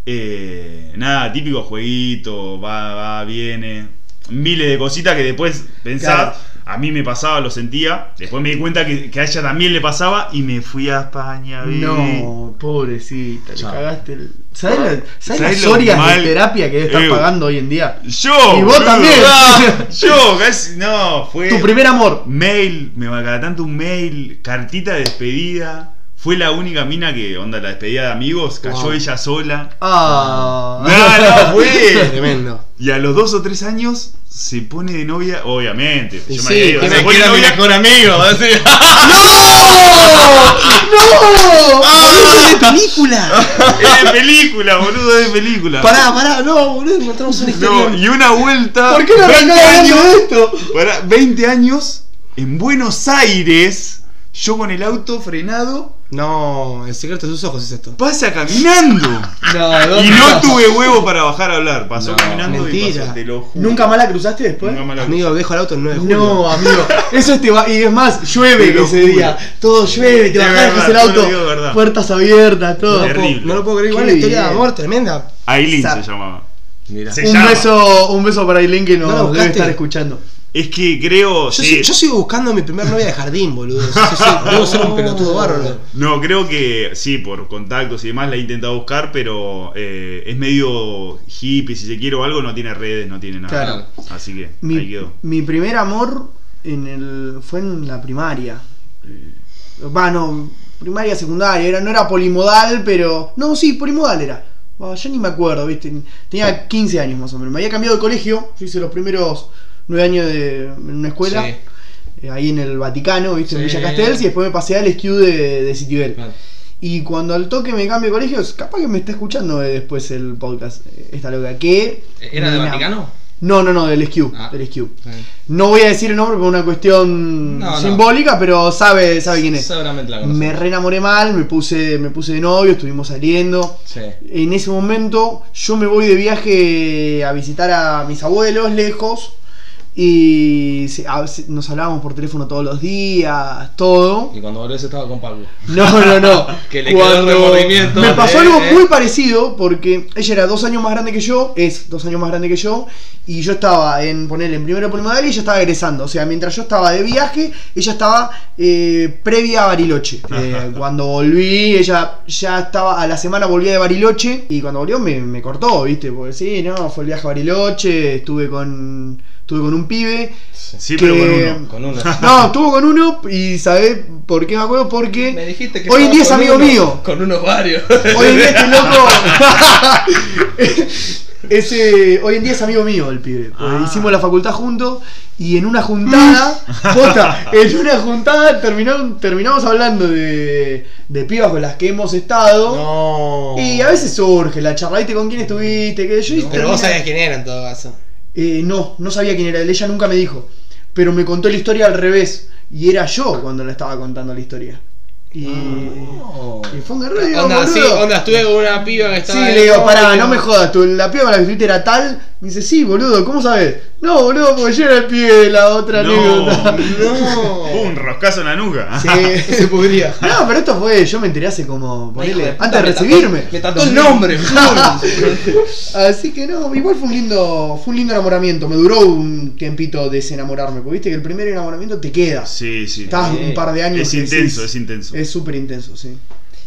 Eh, nada, típico jueguito, va, va, viene. Miles de cositas que después pensás, Claro. A mí me pasaba, lo sentía. Después me di cuenta que, que a ella también le pasaba y me fui a España. vi. No, pobrecita, le cagaste el. ¿Sabes, la- ¿sabes ¿Sabés las lo horias mal- de terapia que estar Eh, pagando hoy en día? Yo. Y vos boludo. también. Ah, Yo, casi, no, fue. Tu primer amor. Mail, me va cada tanto un mail, cartita de despedida. Fue la única mina que, onda, la despedida de amigos, cayó Wow. ella sola. Ah. No, no, fue. Tremendo. Y a los dos o tres años se pone de novia, obviamente. Y Yo sí, que se me pone de queda mi novia mejor amigo. así. ¡No! ¡Boludo de película! Es de película, boludo, es de película. Pará, pará, no, boludo, encontramos una historia. No, y una vuelta. ¿Por qué no 20 arrancaba hablando años, de esto? Pará, 20 años en Buenos Aires. Yo con el auto frenado, No, el secreto de sus ojos es esto. pasa caminando. No, Y no tuve huevo para bajar a hablar. Pasó No, caminando y mentira. pasó, te lo juro. ¿Nunca más la cruzaste después? Nunca más la Amigo, dejo el auto el 9 de julio. No, amigo, eso te va. Y es más, llueve Te lo ese juro. día. Todo llueve, te bajás, verdad, el yo lo auto, digo de verdad. puertas abiertas, todo. No, lo puedo, Terrible. no lo puedo creer, igual Qué una historia de bien. amor tremenda. Aileen Sa- se llamaba. Mira. Se Un llama. beso, un beso para Aileen que nos ¿No la debe buscaste? estar escuchando. Es que creo. Yo, sí. si- yo sigo buscando a mi primer novia de jardín, boludo. Sí, sí, sí, Debo ser un pelotudo bárbaro. No, creo que sí, por contactos y demás la he intentado buscar, pero eh, es medio hippie, si se quiere o algo, no tiene redes, no tiene nada. Claro. Así que ahí Mi, quedó. mi primer amor en el, fue en la primaria. Eh, Va, no, primaria, secundaria, era, no era polimodal, pero. No, sí, polimodal era. Ya ni me acuerdo, viste. Tenía 15 años más o menos. Me había cambiado de colegio. Yo hice los primeros 9 años de, en una escuela. Sí. eh, ahí en el Vaticano, viste, en. Villa Castells, y después me pasé al SQ de, de Citibel. Claro. Y cuando al toque me cambio de colegio, capaz que me está escuchando eh, después el podcast, eh, esta loca, que... ¿Era de me- Vaticano? No, no, no, del SQ, Ah. del SQ. Sí. No voy a decir el nombre por una cuestión No, no. simbólica, pero sabe, sabe quién es. Seguramente la conozco. Me re enamoré mal, me puse, me puse de novio, estuvimos saliendo. Sí. En ese momento yo me voy de viaje a visitar a mis abuelos lejos y nos hablábamos por teléfono todos los días, todo. Y cuando volvés estaba con Paco. No, no, no. Que le quedó el remordimiento Me pasó algo eh. muy parecido porque ella era dos años más grande que yo, es dos años más grande que yo, y yo estaba en ponerle en primero polimodal y ella estaba egresando. O sea, mientras yo estaba de viaje, ella estaba eh, previa a Bariloche. Eh, cuando volví, ella ya estaba, a la semana volvía de Bariloche y cuando volvió me, me cortó, ¿viste? Porque sí, no, fue el viaje a Bariloche, estuve con Estuve con un pibe. Sí, que- pero con uno. Con uno. No, estuvo con uno y ¿sabés por qué me acuerdo? Me Porque dijiste que hoy en día es amigo uno, mío. Con unos varios. Hoy en día este loco. Ese, hoy en día es amigo mío el pibe. Ah. Hicimos la facultad juntos y en una juntada, posta, en una juntada terminaron, terminamos hablando de, de pibas con las que hemos estado. No. Y a veces surge la charla, ¿viste con quién estuviste? Que yo Pero vos sabías quién era en todo caso. Eh, no, no sabía quién era él, ella nunca me dijo. Pero me contó la historia al revés. Y era yo cuando le estaba contando la historia. Y, No. y fue un digo, Onda, sí, onda, estuve con una piba que Sí, estaba. le digo, pará, no me jodas, tú, la piba con la que estuviste era tal. Me dice, sí, boludo, ¿cómo sabes? No, boludo, porque yo era el pibe de la otra No, anécdota. No. Un roscazo en la nuca. Sí. Se podría. No, pero esto fue, yo me enteré hace como, ponele, antes de me recibirme. Me trató el nombre. Así que no, igual fue un lindo, fue un lindo enamoramiento. Me duró un tiempito desenamorarme, porque viste que el primer enamoramiento te queda. Sí, sí. Estás Sí. un par de años. Es intenso, decís- es intenso. Es súper intenso, sí.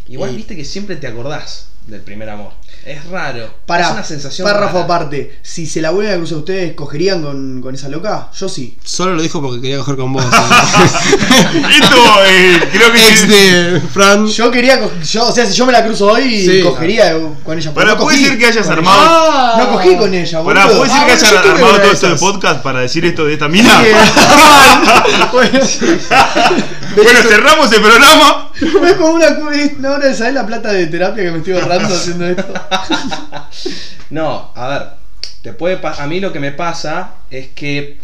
Igual Y- viste que siempre te acordás del primer amor. Es raro. Para, es una sensación. párrafo rara. aparte, si se la vuelven a cruzar ustedes, ¿cogerían con, con esa loca? Yo sí. Solo lo dijo porque quería coger con vos. Esto eh, creo que Ex de Fran. Yo quería, yo, o sea, si yo me la cruzo hoy, Sí. cogería con ella. pero no puede ser que hayas armado- ella. Ah. No cogí con ella, boludo. Pará, ¿puede ser Ah, que hayas armado todo esto de podcast para decir esto de esta mina? Sí, bueno, bueno, cerramos el programa. es como una, una hora de saber la plata de terapia que me estoy ahorrando haciendo esto. No, a ver, te puede a mí lo que me pasa es que,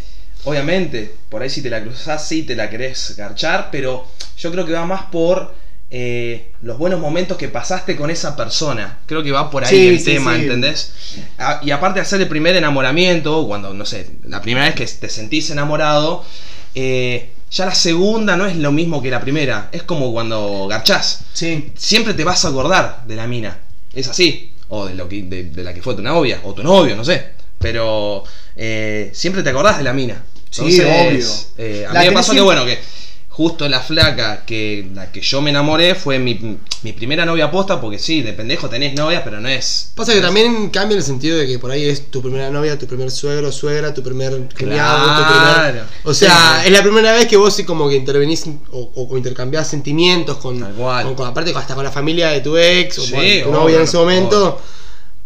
obviamente, por ahí si te la cruzás, sí te la querés garchar, pero yo creo que va más por eh, los buenos momentos que pasaste con esa persona. Creo que va por ahí Sí, el sí, tema, sí. ¿entendés? A- y aparte de hacer el primer enamoramiento, cuando, no sé, la primera vez que te sentís enamorado, eh, ya la segunda no es lo mismo que la primera. Es como cuando garchás Sí. siempre te vas a acordar de la mina. Es así. O de, lo que, de, de la que fue tu novia. O tu novio, no sé. Pero eh, siempre te acordás de la mina. Sí, obvio. eh, a La mí me pasó que, bueno, que justo la flaca que la que yo me enamoré fue mi, mi primera novia posta. Porque sí, de pendejo tenés novias, pero no es. Pasa que también cambia el sentido de que por ahí es tu primera novia, tu primer suegro, suegra, tu primer criado, tu Claro. primer. O sea, Sí. es la primera vez que vos sí como que intervenís o, o intercambiás sentimientos con, Tal cual. con, con- aparte hasta con la familia de tu ex o con tu novia en ese momento.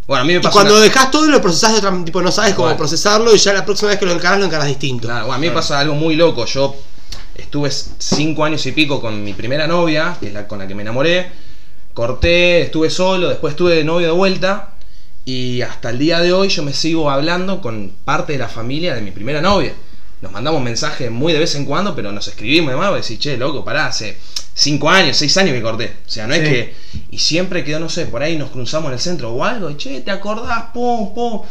Bueno, a mí me Y pasó. cuando una- dejás todo lo procesás de otra tipo no sabes cómo procesarlo y ya la próxima vez que lo encarás lo encarás distinto. Claro, bueno, a mí me pasa algo muy loco. Yo estuve cinco años y pico con mi primera novia, que es la con la que me enamoré. Corté, estuve solo, después estuve de novio de vuelta. Y hasta el día de hoy yo me sigo hablando con parte de la familia de mi primera novia. Nos mandamos mensajes muy de vez en cuando, pero nos escribimos y demás. Y decir, che, loco, pará, hace cinco años, seis años que corté. O sea, no es que. Y siempre quedó, no sé, por ahí nos cruzamos en el centro o algo. Y che, ¿te acordás? Pum, pum.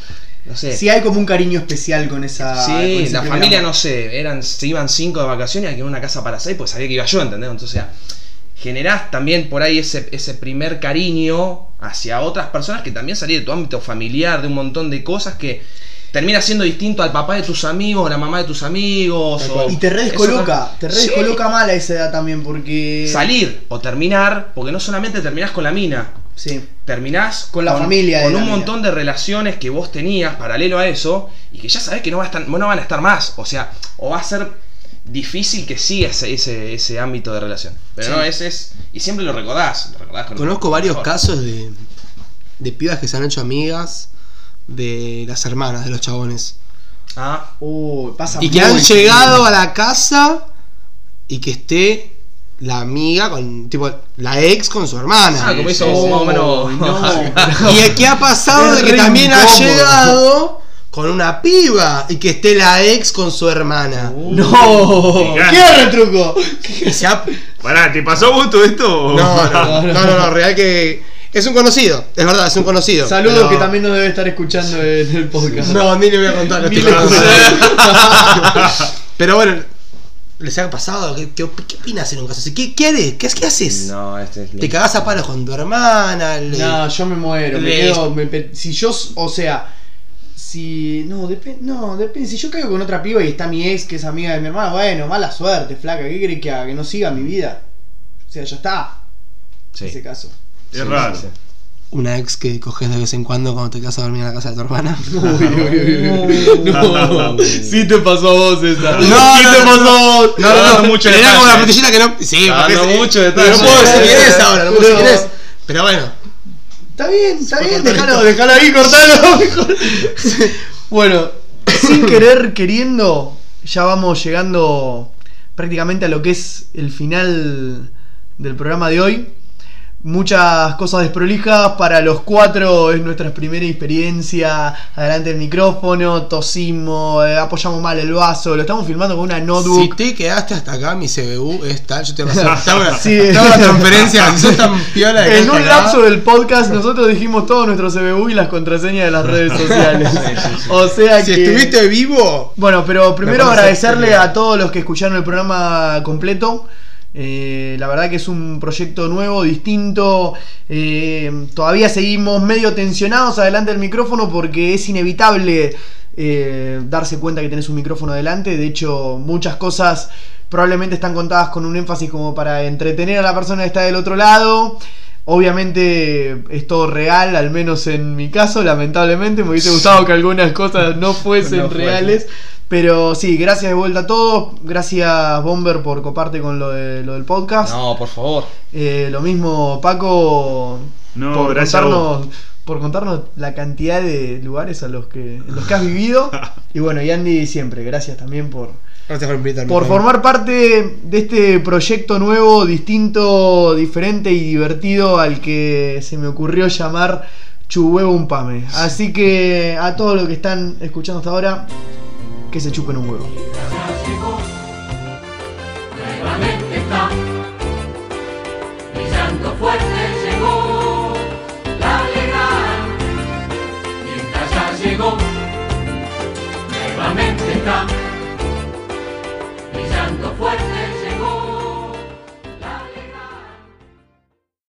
No sé. Sí, hay como un cariño especial con esa. Sí, la familia no sé, eran, se iban cinco de vacaciones en una casa para seis, pues sabía que iba yo, ¿entendés? Entonces, o sea, generás también por ahí ese, ese primer cariño hacia otras personas que también salí de tu ámbito familiar, de un montón de cosas que termina siendo distinto al papá de tus amigos, a la mamá de tus amigos. O-. Y te re eso descoloca, te re Sí. mal a esa edad también porque. Salir o terminar, porque no solamente terminás con la mina, Sí. terminás Con la familia de con un montón de relaciones que vos tenías paralelo a eso y que ya sabés que no, va a estar, no van a estar más. O sea, o va a ser difícil que siga ese, ese, ese ámbito de relación. Pero Sí. no, ese es. Y siempre lo recordás. Lo recordás con- Conozco varios mejor. casos de, de pibas que se han hecho amigas de las hermanas de los chabones. Ah, Uh, pasa Y que han llegado a la casa y que esté la amiga con, tipo, la ex con su hermana. ah, como hizo sí. más o menos. No. Y que ha pasado Es de que también ha incómodo. llegado con una piba y que esté la ex con su hermana. Uh. No. ¿qué era el truco? Se ha- Pará, ¿te pasó todo esto? No, no, no, no, no, real que es un conocido, es verdad, es un conocido. Saludos pero- que también nos debe estar escuchando en el podcast. No, ni le voy a contar. Pero bueno, ¿les ha pasado? ¿Qué, qué, op- qué opinas en un caso así? ¿Qué, qué? ¿Qué, qué haces? No, este es. ¿Te cagás a palos con tu hermana? Le- No, yo me muero, me quedo. me pe- si yo, o sea, si. No, depende. No, depende. Si yo caigo con otra piba y está mi ex, que es amiga de mi hermana, bueno, mala suerte, flaca. ¿Qué crees que haga? Que no siga mi vida. O sea, ya está. En ese caso. Es Sí, raro. sí, sí. Una ex que coges de vez en cuando cuando te quedas a dormir en la casa de tu hermana. No, sí te pasó a vos esa. No, sí no, te no, pasó a vos. No, no, no, mucho era como la frutillita que no. Sí, porque es- mucho pero detalle. No puedo decir quién es ahora, no puedo decir No. quién es. Pero bueno, Está bien, está bien, déjalo, déjalo ahí, cortalo mejor. Bueno, sin querer, queriendo, ya vamos llegando prácticamente a lo que es el final del programa de hoy. Muchas cosas desprolijas para los cuatro, es nuestra primera experiencia. Adelante el micrófono, tosimos, eh, apoyamos mal el vaso, lo estamos filmando con una si notebook. te quedaste hasta acá, mi CBU es tal, yo te voy a hacer Sí. transferencia, si sos tan piola de En un acá. lapso del podcast nosotros dijimos todo nuestro CBU y las contraseñas de las redes sociales. O sea Si que... estuviste vivo, Bueno, pero primero agradecerle a todos los que escucharon el programa completo. Eh, la verdad que es un proyecto nuevo, distinto. Eh, todavía seguimos medio tensionados adelante del micrófono porque es inevitable eh, darse cuenta que tenés un micrófono delante. De hecho, muchas cosas probablemente están contadas con un énfasis como para entretener a la persona que está del otro lado. Obviamente es todo real, al menos en mi caso, lamentablemente. Me hubiese gustado que algunas cosas no fuesen No reales. Pero sí, gracias de vuelta a todos. Gracias Bomber por coparte con lo, de, lo del podcast. No, por favor. Eh, lo mismo Paco No, por gracias a contarnos por contarnos la cantidad de lugares a los que en los que has vivido. y bueno, y Andy siempre, gracias también por, Gracias por invitarme. Por formar parte de este proyecto nuevo, distinto, diferente y divertido al que se me ocurrió llamar Chuhuevo un Pame. Así que a todos los que están escuchando hasta ahora, que se chupen un huevo. Nuevamente está, brillando fuerte llegó la legal. Y llegó, nuevamente está.